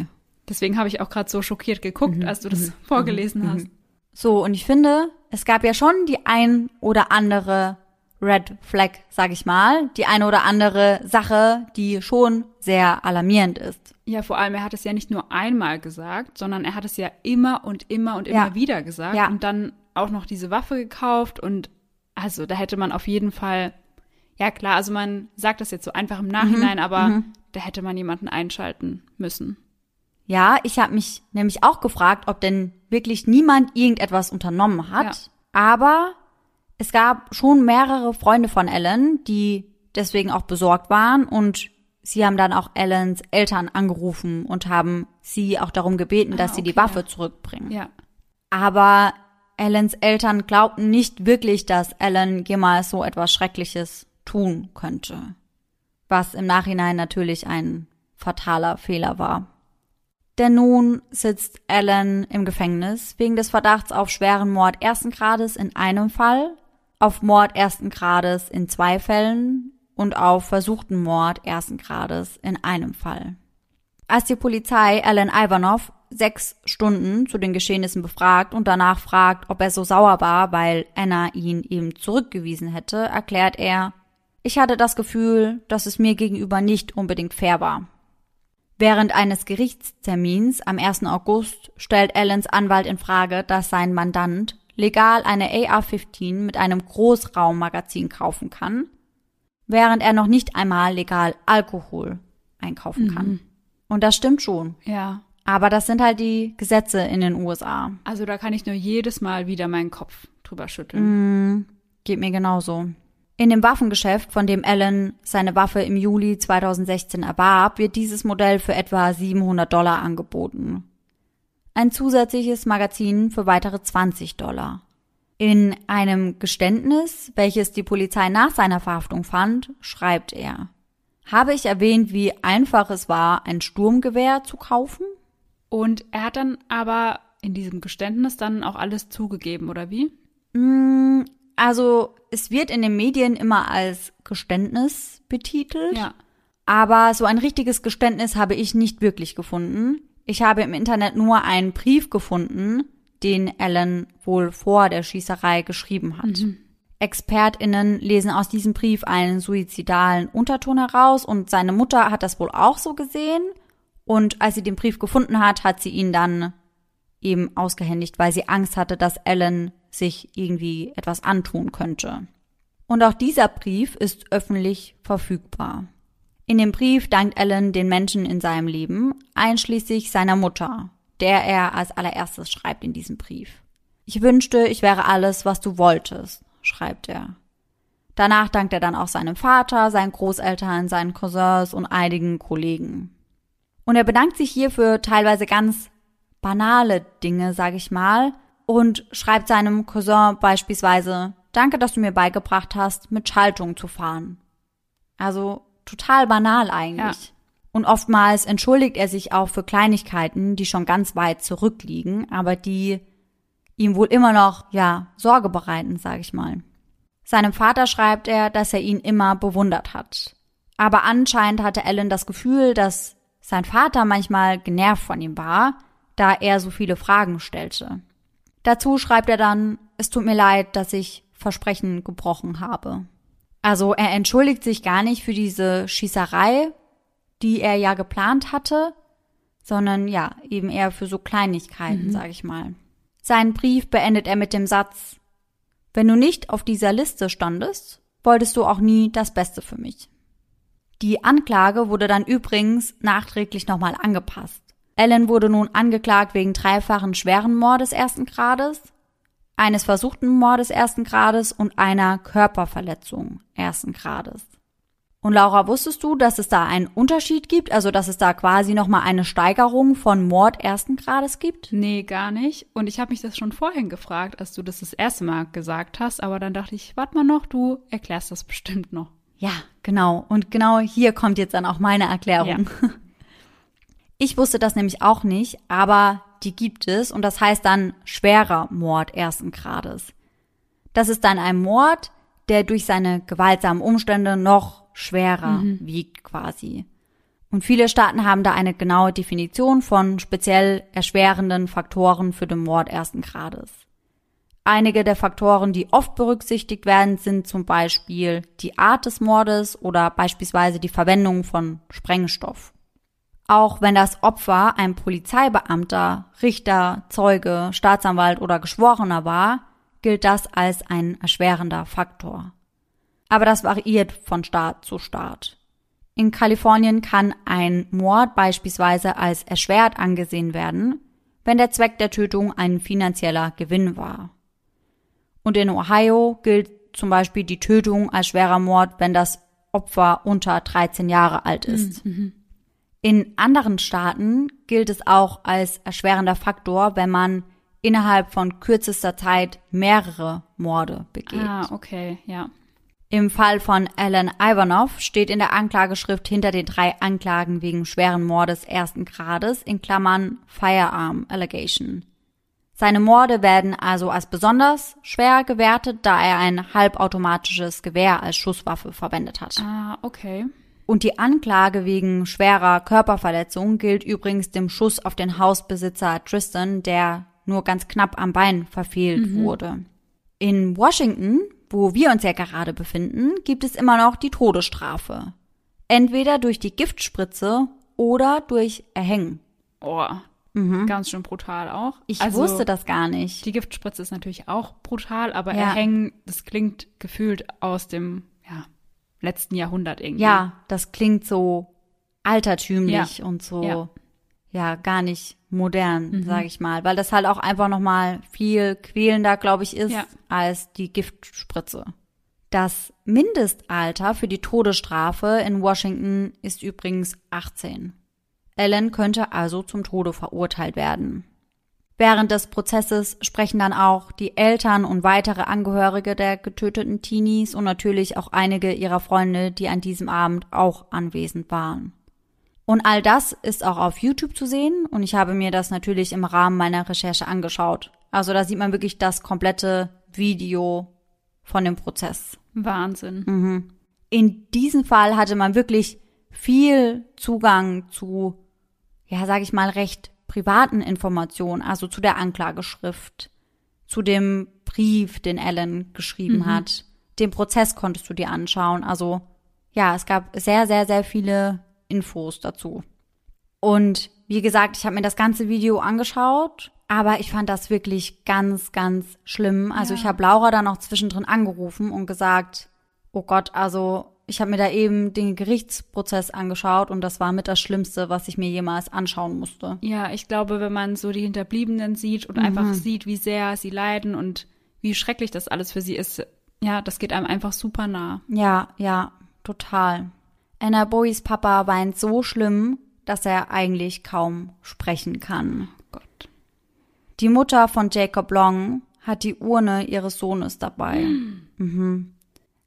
Deswegen habe ich auch gerade so schockiert geguckt, als du das vorgelesen hast. So, und ich finde, es gab ja schon die ein oder andere Red Flag, sag ich mal, die eine oder andere Sache, die schon sehr alarmierend ist. Ja, vor allem, er hat es ja nicht nur einmal gesagt, sondern er hat es ja immer und immer und immer Ja. wieder gesagt Ja. und dann auch noch diese Waffe gekauft und also da hätte man auf jeden Fall, ja klar, also man sagt das jetzt so einfach im Nachhinein, aber da hätte man jemanden einschalten müssen. Ja, ich habe mich nämlich auch gefragt, ob denn wirklich niemand irgendetwas unternommen hat. Ja. Aber es gab schon mehrere Freunde von Ellen, die deswegen auch besorgt waren und sie haben dann auch Ellens Eltern angerufen und haben sie auch darum gebeten, dass sie die okay, Waffe zurückbringen. Ja. Aber Ellens Eltern glaubten nicht wirklich, dass Ellen jemals so etwas Schreckliches tun könnte. Was im Nachhinein natürlich ein fataler Fehler war. Denn nun sitzt Ellen im Gefängnis wegen des Verdachts auf schweren Mord ersten Grades in einem Fall, auf Mord ersten Grades in zwei Fällen und auf versuchten Mord ersten Grades in einem Fall. Als die Polizei Alan Ivanov sechs Stunden zu den Geschehnissen befragt und danach fragt, ob er so sauer war, weil Anna ihn eben zurückgewiesen hätte, erklärt er, ich hatte das Gefühl, dass es mir gegenüber nicht unbedingt fair war. Während eines Gerichtstermins am 1. August stellt Allens Anwalt in Frage, dass sein Mandant legal eine AR-15 mit einem Großraummagazin kaufen kann, während er noch nicht einmal legal Alkohol einkaufen kann. Und das stimmt schon. Ja. Aber das sind halt die Gesetze in den USA. Also da kann ich nur jedes Mal wieder meinen Kopf drüber schütteln. Geht mir genauso. In dem Waffengeschäft, von dem Allen seine Waffe im Juli 2016 erwarb, wird dieses Modell für etwa 700 Dollar angeboten. Ein zusätzliches Magazin für weitere 20 Dollar. In einem Geständnis, welches die Polizei nach seiner Verhaftung fand, schreibt er, habe ich erwähnt, wie einfach es war, ein Sturmgewehr zu kaufen? Und er hat dann aber in diesem Geständnis dann auch alles zugegeben, oder wie? Also, es wird in den Medien immer als Geständnis betitelt. Ja. Aber so ein richtiges Geständnis habe ich nicht wirklich gefunden. Ich habe im Internet nur einen Brief gefunden, den Alan wohl vor der Schießerei geschrieben hat. ExpertInnen lesen aus diesem Brief einen suizidalen Unterton heraus und seine Mutter hat das wohl auch so gesehen. Und als sie den Brief gefunden hat, hat sie ihn dann eben ausgehändigt, weil sie Angst hatte, dass Alan sich irgendwie etwas antun könnte. Und auch dieser Brief ist öffentlich verfügbar. In dem Brief dankt Alan den Menschen in seinem Leben, einschließlich seiner Mutter, der er als allererstes schreibt in diesem Brief. Ich wünschte, ich wäre alles, was du wolltest, schreibt er. Danach dankt er dann auch seinem Vater, seinen Großeltern, seinen Cousins und einigen Kollegen. Und er bedankt sich hier für teilweise ganz banale Dinge, sag ich mal, und schreibt seinem Cousin beispielsweise, danke, dass du mir beigebracht hast, mit Schaltung zu fahren. Also total banal eigentlich. Ja. Und oftmals entschuldigt er sich auch für Kleinigkeiten, die schon ganz weit zurückliegen, aber die ihm wohl immer noch, ja, Sorge bereiten, sag ich mal. Seinem Vater schreibt er, dass er ihn immer bewundert hat. Aber anscheinend hatte Alan das Gefühl, dass sein Vater manchmal genervt von ihm war, da er so viele Fragen stellte. Dazu schreibt er dann, es tut mir leid, dass ich Versprechen gebrochen habe. Also er entschuldigt sich gar nicht für diese Schießerei, die er ja geplant hatte, sondern ja, eben eher für so Kleinigkeiten, sag ich mal. Seinen Brief beendet er mit dem Satz, wenn du nicht auf dieser Liste standest, wolltest du auch nie das Beste für mich. Die Anklage wurde dann übrigens nachträglich nochmal angepasst. Ellen wurde nun angeklagt wegen dreifachen schweren Mordes ersten Grades, eines versuchten Mordes ersten Grades und einer Körperverletzung ersten Grades. Und Laura, wusstest du, dass es da einen Unterschied gibt, also dass es da quasi nochmal eine Steigerung von Mord ersten Grades gibt? Nee, gar nicht. Und ich habe mich das schon vorhin gefragt, als du das das erste Mal gesagt hast, aber dann dachte ich, warte mal noch, du erklärst das bestimmt noch. Ja, genau. Und genau hier kommt jetzt dann auch meine Erklärung. Ja. Ich wusste das nämlich auch nicht, aber die gibt es und das heißt dann schwerer Mord ersten Grades. Das ist dann ein Mord, der durch seine gewaltsamen Umstände noch schwerer mhm. wiegt quasi. Und viele Staaten haben da eine genaue Definition von speziell erschwerenden Faktoren für den Mord ersten Grades. Einige der Faktoren, die oft berücksichtigt werden, sind zum Beispiel die Art des Mordes oder beispielsweise die Verwendung von Sprengstoff. Auch wenn das Opfer ein Polizeibeamter, Richter, Zeuge, Staatsanwalt oder Geschworener war, gilt das als ein erschwerender Faktor. Aber das variiert von Staat zu Staat. In Kalifornien kann ein Mord beispielsweise als erschwert angesehen werden, wenn der Zweck der Tötung ein finanzieller Gewinn war. Und in Ohio gilt zum Beispiel die Tötung als schwerer Mord, wenn das Opfer unter 13 Jahre alt ist. Mhm. In anderen Staaten gilt es auch als erschwerender Faktor, wenn man innerhalb von kürzester Zeit mehrere Morde begeht. Ah, okay, ja. Im Fall von Alan Ivanov steht in der Anklageschrift hinter den drei Anklagen wegen schweren Mordes ersten Grades in Klammern Firearm Allegation. Seine Morde werden also als besonders schwer gewertet, da er ein halbautomatisches Gewehr als Schusswaffe verwendet hat. Ah, okay. Und die Anklage wegen schwerer Körperverletzung gilt übrigens dem Schuss auf den Hausbesitzer Tristan, der nur ganz knapp am Bein verfehlt mhm. wurde. In Washington, wo wir uns ja gerade befinden, gibt es immer noch die Todesstrafe. Entweder durch die Giftspritze oder durch Erhängen. Oh, Mhm. Ganz schön brutal auch. Ich also, wusste das gar nicht. Die Giftspritze ist natürlich auch brutal, aber ja. Erhängen, das klingt gefühlt aus dem letzten Jahrhundert irgendwie. Ja, das klingt so altertümlich ja. und so ja. ja. gar nicht modern, mhm. sage ich mal, weil das halt auch einfach noch mal viel quälender, glaube ich, ist als die Giftspritze. Das Mindestalter für die Todesstrafe in Washington ist übrigens 18. Ellen könnte also zum Tode verurteilt werden. Während des Prozesses sprechen dann auch die Eltern und weitere Angehörige der getöteten Teenies und natürlich auch einige ihrer Freunde, die an diesem Abend auch anwesend waren. Und all das ist auch auf YouTube zu sehen und ich habe mir das natürlich im Rahmen meiner Recherche angeschaut. Also da sieht man wirklich das komplette Video von dem Prozess. Wahnsinn. Mhm. In diesem Fall hatte man wirklich viel Zugang zu ja, sage ich mal, recht privaten Informationen, also zu der Anklageschrift, zu dem Brief, den Ellen geschrieben mhm. hat. Den Prozess konntest du dir anschauen. Also ja, es gab sehr, sehr, sehr viele Infos dazu. Und wie gesagt, ich habe mir das ganze Video angeschaut, aber ich fand das wirklich ganz, ganz schlimm. Also ja. ich habe Laura dann auch zwischendrin angerufen und gesagt, oh Gott, also ich habe mir da eben den Gerichtsprozess angeschaut und das war mit das Schlimmste, was ich mir jemals anschauen musste. Ja, ich glaube, wenn man so die Hinterbliebenen sieht und mhm. einfach sieht, wie sehr sie leiden und wie schrecklich das alles für sie ist, ja, das geht einem einfach super nah. Ja, ja, total. Anna Bowies Papa weint so schlimm, dass er eigentlich kaum sprechen kann. Oh Gott. Die Mutter von Jacob Long hat die Urne ihres Sohnes dabei. Mhm. Mhm.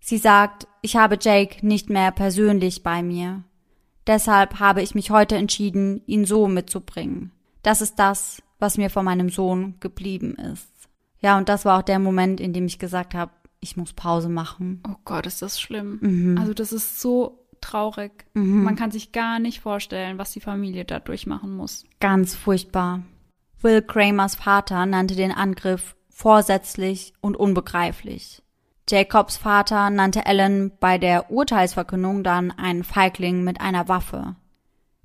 Sie sagt, ich habe Jake nicht mehr persönlich bei mir. Deshalb habe ich mich heute entschieden, ihn so mitzubringen. Das ist das, was mir von meinem Sohn geblieben ist. Ja, und das war auch der Moment, in dem ich gesagt habe, ich muss Pause machen. Oh Gott, ist das schlimm. Mhm. Also das ist so traurig. Mhm. Man kann sich gar nicht vorstellen, was die Familie da durchmachen muss. Ganz furchtbar. Will Kramers Vater nannte den Angriff vorsätzlich und unbegreiflich. Jacobs Vater nannte Ellen bei der Urteilsverkündung dann einen Feigling mit einer Waffe.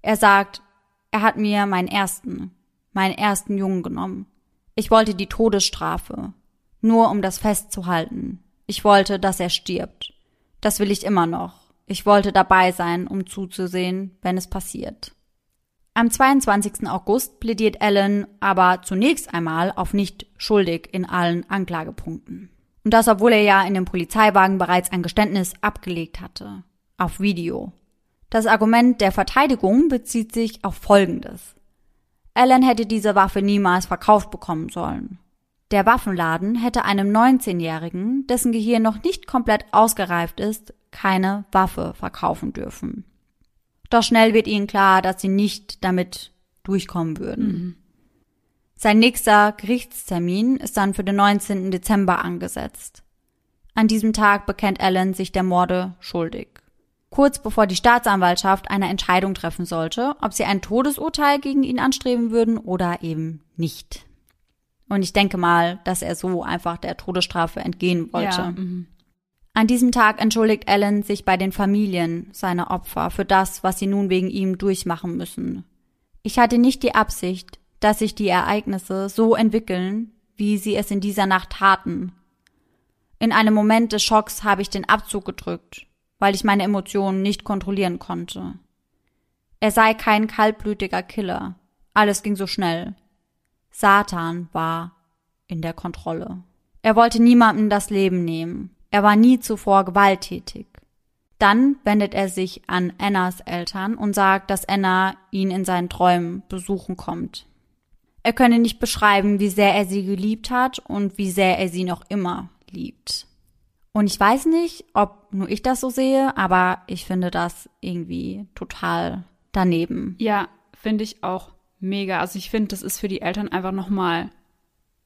Er sagt, er hat mir meinen ersten, meinen ersten Jungen genommen. Ich wollte die Todesstrafe, nur um das festzuhalten. Ich wollte, dass er stirbt. Das will ich immer noch. Ich wollte dabei sein, um zuzusehen, wenn es passiert. Am 22. August plädiert Ellen aber zunächst einmal auf nicht schuldig in allen Anklagepunkten. Und das, obwohl er ja in dem Polizeiwagen bereits ein Geständnis abgelegt hatte. Auf Video. Das Argument der Verteidigung bezieht sich auf Folgendes. Ellen hätte diese Waffe niemals verkauft bekommen sollen. Der Waffenladen hätte einem 19-Jährigen, dessen Gehirn noch nicht komplett ausgereift ist, keine Waffe verkaufen dürfen. Doch schnell wird ihnen klar, dass sie nicht damit durchkommen würden. Mhm. Sein nächster Gerichtstermin ist dann für den 19. Dezember angesetzt. An diesem Tag bekennt Alan sich der Morde schuldig. Kurz bevor die Staatsanwaltschaft eine Entscheidung treffen sollte, ob sie ein Todesurteil gegen ihn anstreben würden oder eben nicht. Und ich denke mal, dass er so einfach der Todesstrafe entgehen wollte. Ja, mhm. An diesem Tag entschuldigt Alan sich bei den Familien seiner Opfer für das, was sie nun wegen ihm durchmachen müssen. Ich hatte nicht die Absicht, dass sich die Ereignisse so entwickeln, wie sie es in dieser Nacht taten. In einem Moment des Schocks habe ich den Abzug gedrückt, weil ich meine Emotionen nicht kontrollieren konnte. Er sei kein kaltblütiger Killer. Alles ging so schnell. Satan war in der Kontrolle. Er wollte niemandem das Leben nehmen. Er war nie zuvor gewalttätig. Dann wendet er sich an Annas Eltern und sagt, dass Anna ihn in seinen Träumen besuchen kommt. Er könne nicht beschreiben, wie sehr er sie geliebt hat und wie sehr er sie noch immer liebt. Und ich weiß nicht, ob nur ich das so sehe, aber ich finde das irgendwie total daneben. Ja, finde ich auch mega. Also ich finde, das ist für die Eltern einfach nochmal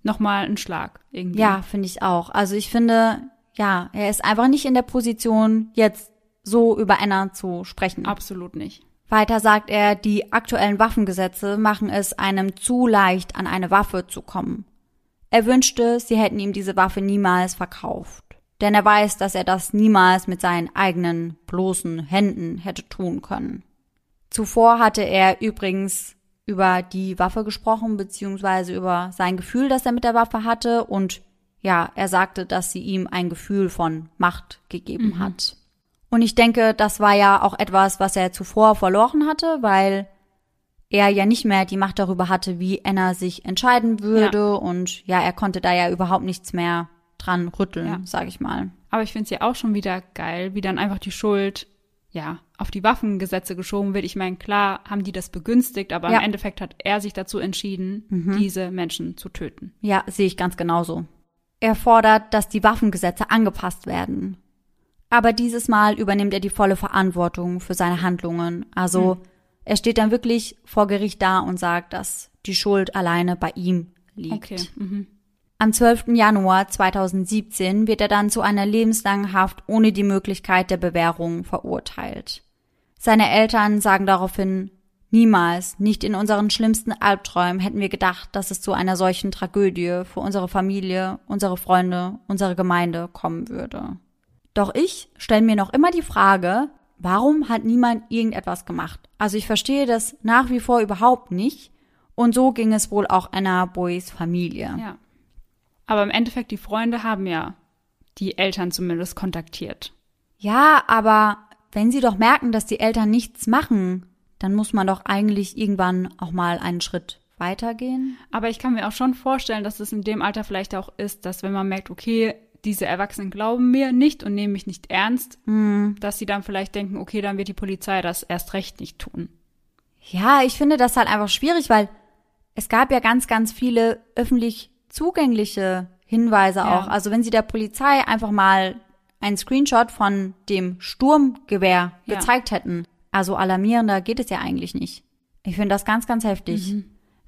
noch mal ein Schlag irgendwie. Ja, finde ich auch. Also ich finde, ja, er ist einfach nicht in der Position, jetzt so über Anna zu sprechen. Absolut nicht. Weiter sagt er, die aktuellen Waffengesetze machen es einem zu leicht, an eine Waffe zu kommen. Er wünschte, sie hätten ihm diese Waffe niemals verkauft. Denn er weiß, dass er das niemals mit seinen eigenen bloßen Händen hätte tun können. Zuvor hatte er übrigens über die Waffe gesprochen, beziehungsweise über sein Gefühl, das er mit der Waffe hatte und ja, er sagte, dass sie ihm ein Gefühl von Macht gegeben mhm. hat. Und ich denke, das war ja auch etwas, was er zuvor verloren hatte, weil er ja nicht mehr die Macht darüber hatte, wie Anna sich entscheiden würde. Ja. Und ja, er konnte da ja überhaupt nichts mehr dran rütteln, ja. sag ich mal. Aber ich finde es ja auch schon wieder geil, wie dann einfach die Schuld ja, auf die Waffengesetze geschoben wird. Ich meine, klar haben die das begünstigt, aber ja. im Endeffekt hat er sich dazu entschieden, mhm. diese Menschen zu töten. Ja, sehe ich ganz genauso. Er fordert, dass die Waffengesetze angepasst werden. Aber dieses Mal übernimmt er die volle Verantwortung für seine Handlungen. Also mhm. er steht dann wirklich vor Gericht da und sagt, dass die Schuld alleine bei ihm liegt. Okay. Mhm. Am 12. Januar 2017 wird er dann zu einer lebenslangen Haft ohne die Möglichkeit der Bewährung verurteilt. Seine Eltern sagen daraufhin, Niemals, nicht in unseren schlimmsten Albträumen hätten wir gedacht, dass es zu einer solchen Tragödie für unsere Familie, unsere Freunde, unsere Gemeinde kommen würde. Doch ich stelle mir noch immer die Frage, warum hat niemand irgendetwas gemacht? Also ich verstehe das nach wie vor überhaupt nicht. Und so ging es wohl auch Anna Boys Familie. Ja. Aber im Endeffekt, die Freunde haben ja die Eltern zumindest kontaktiert. Ja, aber wenn sie doch merken, dass die Eltern nichts machen, dann muss man doch eigentlich irgendwann auch mal einen Schritt weitergehen. Aber ich kann mir auch schon vorstellen, dass es in dem Alter vielleicht auch ist, dass wenn man merkt, okay, diese Erwachsenen glauben mir nicht und nehmen mich nicht ernst, hm. dass sie dann vielleicht denken, okay, dann wird die Polizei das erst recht nicht tun. Ja, ich finde das halt einfach schwierig, weil es gab ja ganz, ganz viele öffentlich zugängliche Hinweise ja. auch. Also wenn sie der Polizei einfach mal einen Screenshot von dem Sturmgewehr ja. gezeigt hätten, also alarmierender geht es ja eigentlich nicht. Ich finde das ganz, ganz heftig. Mhm.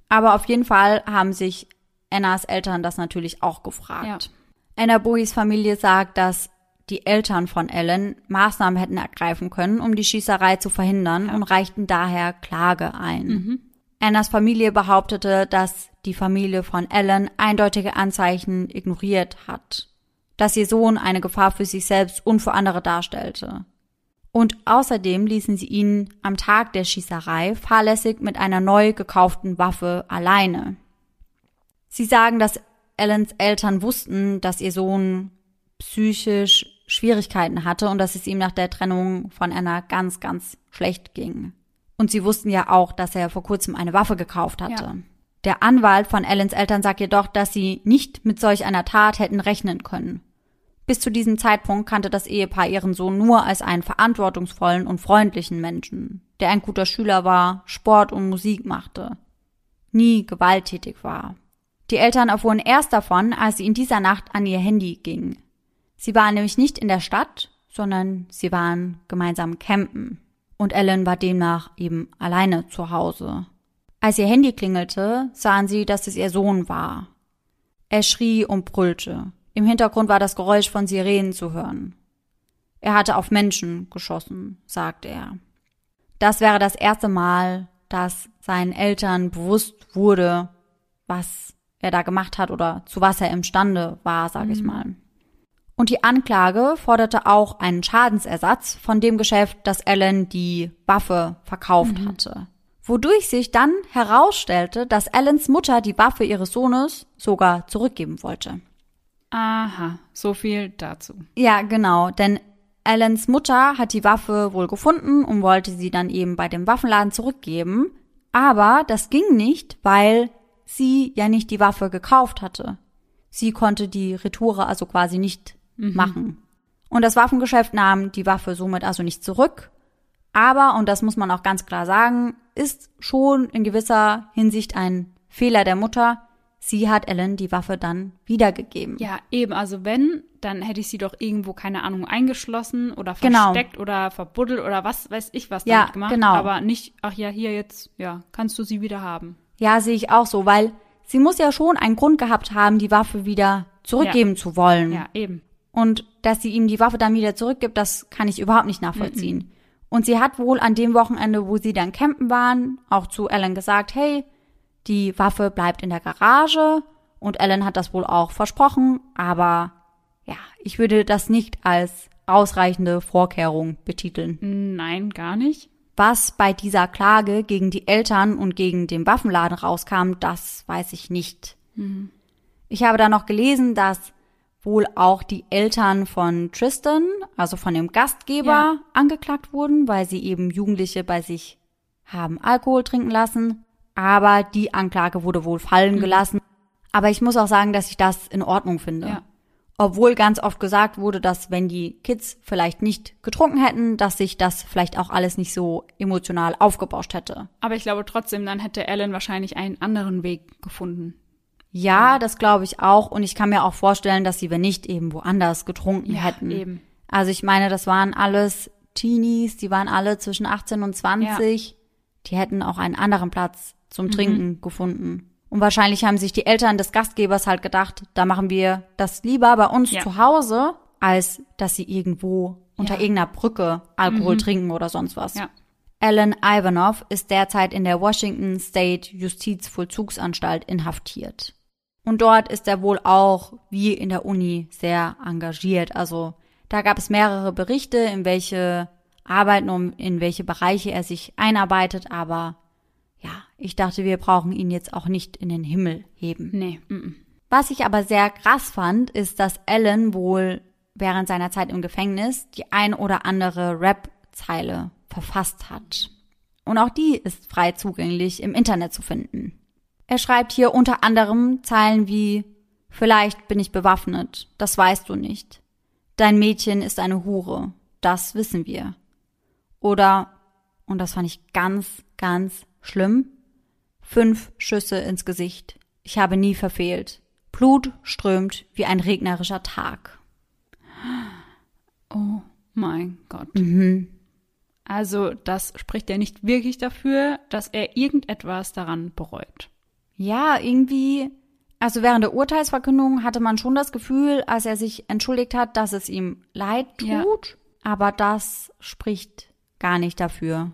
Aber auf jeden Fall haben sich Annas Eltern das natürlich auch gefragt. Ja. Anna Bohis Familie sagt, dass die Eltern von Ellen Maßnahmen hätten ergreifen können, um die Schießerei zu verhindern ja. und reichten daher Klage ein. Mhm. Annas Familie behauptete, dass die Familie von Ellen eindeutige Anzeichen ignoriert hat, dass ihr Sohn eine Gefahr für sich selbst und für andere darstellte. Und außerdem ließen sie ihn am Tag der Schießerei fahrlässig mit einer neu gekauften Waffe alleine. Sie sagen, dass Ellens Eltern wussten, dass ihr Sohn psychisch Schwierigkeiten hatte und dass es ihm nach der Trennung von Anna ganz, ganz schlecht ging. Und sie wussten ja auch, dass er vor kurzem eine Waffe gekauft hatte. Ja. Der Anwalt von Allens Eltern sagt jedoch, dass sie nicht mit solch einer Tat hätten rechnen können. Bis zu diesem Zeitpunkt kannte das Ehepaar ihren Sohn nur als einen verantwortungsvollen und freundlichen Menschen, der ein guter Schüler war, Sport und Musik machte, nie gewalttätig war. Die Eltern erfuhren erst davon, als sie in dieser Nacht an ihr Handy gingen. Sie waren nämlich nicht in der Stadt, sondern sie waren gemeinsam campen. Und Ellen war demnach eben alleine zu Hause. Als ihr Handy klingelte, sahen sie, dass es ihr Sohn war. Er schrie und brüllte. Im Hintergrund war das Geräusch von Sirenen zu hören. Er hatte auf Menschen geschossen, sagte er. Das wäre das erste Mal, dass seinen Eltern bewusst wurde, was er da gemacht hat oder zu was er imstande war, sage ich mal. Und die Anklage forderte auch einen Schadensersatz von dem Geschäft, das Ellen die Waffe verkauft hatte wodurch sich dann herausstellte, dass Allens Mutter die Waffe ihres Sohnes sogar zurückgeben wollte. Aha, so viel dazu. Ja, genau, denn Allens Mutter hat die Waffe wohl gefunden und wollte sie dann eben bei dem Waffenladen zurückgeben, aber das ging nicht, weil sie ja nicht die Waffe gekauft hatte. Sie konnte die Retoure also quasi nicht Mhm. machen. Und das Waffengeschäft nahm die Waffe somit also nicht zurück. Aber, und das muss man auch ganz klar sagen, ist schon in gewisser Hinsicht ein Fehler der Mutter. Sie hat Ellen die Waffe dann wiedergegeben. Ja, eben, also wenn, dann hätte ich sie doch irgendwo, keine Ahnung, eingeschlossen oder Genau. versteckt oder verbuddelt oder was weiß ich was Ja, damit gemacht. genau. Aber nicht, ach ja, hier jetzt, ja, kannst du sie wieder haben. Ja, sehe ich auch so, weil sie muss ja schon einen Grund gehabt haben, die Waffe wieder zurückgeben zu wollen. Ja, eben. Und dass sie ihm die Waffe dann wieder zurückgibt, das kann ich überhaupt nicht nachvollziehen. Und sie hat wohl an dem Wochenende, wo sie dann campen waren, auch zu Ellen gesagt, hey, die Waffe bleibt in der Garage. Und Ellen hat das wohl auch versprochen, aber ja, ich würde das nicht als ausreichende Vorkehrung betiteln. Nein, gar nicht. Was bei dieser Klage gegen die Eltern und gegen den Waffenladen rauskam, das weiß ich nicht. Ich habe da noch gelesen, dass wohl auch die Eltern von Tristan, also von dem Gastgeber, Ja. angeklagt wurden, weil sie eben Jugendliche bei sich haben Alkohol trinken lassen. Aber die Anklage wurde wohl fallen Mhm. gelassen. Aber ich muss auch sagen, dass ich das in Ordnung finde. Ja. Obwohl ganz oft gesagt wurde, dass wenn die Kids vielleicht nicht getrunken hätten, dass sich das vielleicht auch alles nicht so emotional aufgebauscht hätte. Aber ich glaube trotzdem, dann hätte Ellen wahrscheinlich einen anderen Weg gefunden. Ja, das glaube ich auch. Und ich kann mir auch vorstellen, dass sie, wenn nicht, eben woanders getrunken Ja, hätten. eben. Also ich meine, das waren alles Teenies, die waren alle zwischen 18 und 20. Die hätten auch einen anderen Platz zum Mhm. Trinken gefunden. Und wahrscheinlich haben sich die Eltern des Gastgebers halt gedacht, da machen wir das lieber bei uns Ja. zu Hause, als dass sie irgendwo unter Ja. Mhm. irgendeiner Brücke Alkohol trinken oder sonst was. Ja. Alan Ivanov ist derzeit in der Washington State Justizvollzugsanstalt inhaftiert. Und dort ist er wohl auch, wie in der Uni, sehr engagiert. Also da gab es mehrere Berichte, in welche Arbeiten und in welche Bereiche er sich einarbeitet. Aber ja, ich dachte, wir brauchen ihn jetzt auch nicht in den Himmel heben. Nee, mm, Was ich aber sehr krass fand, ist, dass Alan wohl während seiner Zeit im Gefängnis die ein oder andere Rap-Zeile verfasst hat. Und auch die ist frei zugänglich im Internet zu finden. Er schreibt hier unter anderem Zeilen wie Vielleicht bin ich bewaffnet, das weißt du nicht. Dein Mädchen ist eine Hure, das wissen wir. Oder, und das fand ich ganz, ganz schlimm, fünf Schüsse ins Gesicht. Ich habe nie verfehlt. Blut strömt wie ein regnerischer Tag. Oh mein Gott. Mhm. Also, das spricht ja nicht wirklich dafür, dass er irgendetwas daran bereut. Ja, irgendwie, also während der Urteilsverkündung hatte man schon das Gefühl, als er sich entschuldigt hat, dass es ihm leid tut, Ja. aber das spricht gar nicht dafür.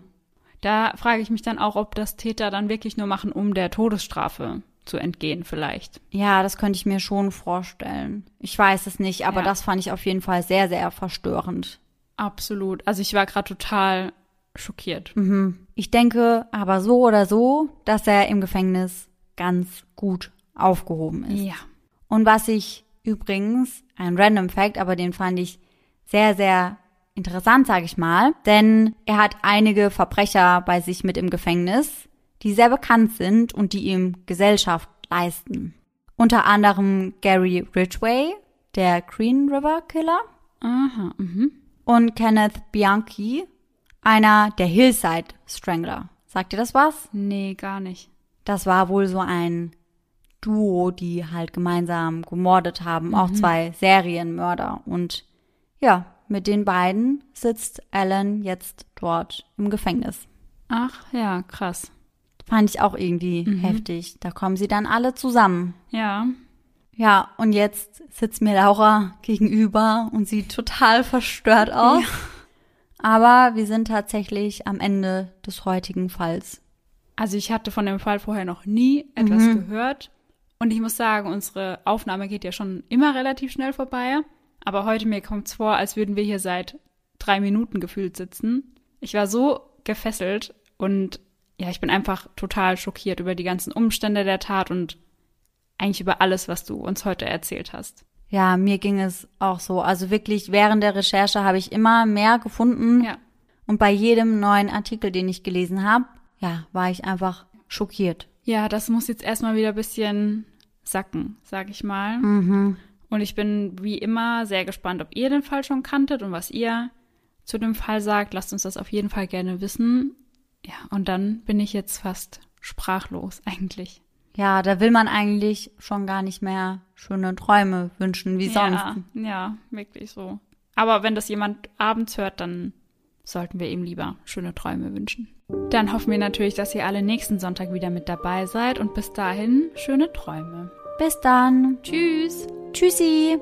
Da frage ich mich dann auch, ob das Täter dann wirklich nur machen, um der Todesstrafe zu entgehen, vielleicht. Ja, das könnte ich mir schon vorstellen. Ich weiß es nicht, aber Ja. das fand ich auf jeden Fall sehr, sehr verstörend. Absolut. Also ich war gerade total schockiert. Ich denke aber so oder so, dass er im Gefängnis ganz gut aufgehoben ist. Ja. Und was ich übrigens, ein Random Fact, aber den fand ich sehr, sehr interessant, sage ich mal, denn er hat einige Verbrecher bei sich mit im Gefängnis, die sehr bekannt sind und die ihm Gesellschaft leisten. Unter anderem Gary Ridgway, der Green River Killer, Aha, mhm. und Kenneth Bianchi, einer der Hillside Strangler. Sagt ihr das was? Nee, gar nicht. Das war wohl so ein Duo, die halt gemeinsam gemordet haben, auch zwei Serienmörder. Und ja, mit den beiden sitzt Alan jetzt dort im Gefängnis. Ach, ja, krass. Fand ich auch irgendwie heftig. Da kommen sie dann alle zusammen. Ja. Ja, und jetzt sitzt mir Laura gegenüber und sieht total verstört aus. Aber wir sind tatsächlich am Ende des heutigen Falls. Also ich hatte von dem Fall vorher noch nie etwas gehört. Und ich muss sagen, unsere Aufnahme geht ja schon immer relativ schnell vorbei. Aber heute mir kommt's vor, als würden wir hier seit drei Minuten gefühlt sitzen. Ich war so gefesselt und ja, ich bin einfach total schockiert über die ganzen Umstände der Tat und eigentlich über alles, was du uns heute erzählt hast. Ja, mir ging es auch so. Also wirklich, während der Recherche habe ich immer mehr gefunden. Ja. Und bei jedem neuen Artikel, den ich gelesen habe, ja, war ich einfach schockiert. Ja, das muss jetzt erstmal wieder ein bisschen sacken, sag ich mal. Und ich bin wie immer sehr gespannt, ob ihr den Fall schon kanntet und was ihr zu dem Fall sagt. Lasst uns das auf jeden Fall gerne wissen. Ja, und dann bin ich jetzt fast sprachlos eigentlich. Ja, da will man eigentlich schon gar nicht mehr schöne Träume wünschen, wie sonst. Ja, ja, wirklich so. Aber wenn das jemand abends hört, dann sollten wir ihm lieber schöne Träume wünschen. Dann hoffen wir natürlich, dass ihr alle nächsten Sonntag wieder mit dabei seid und bis dahin schöne Träume. Bis dann. Tschüss! Tschüssi.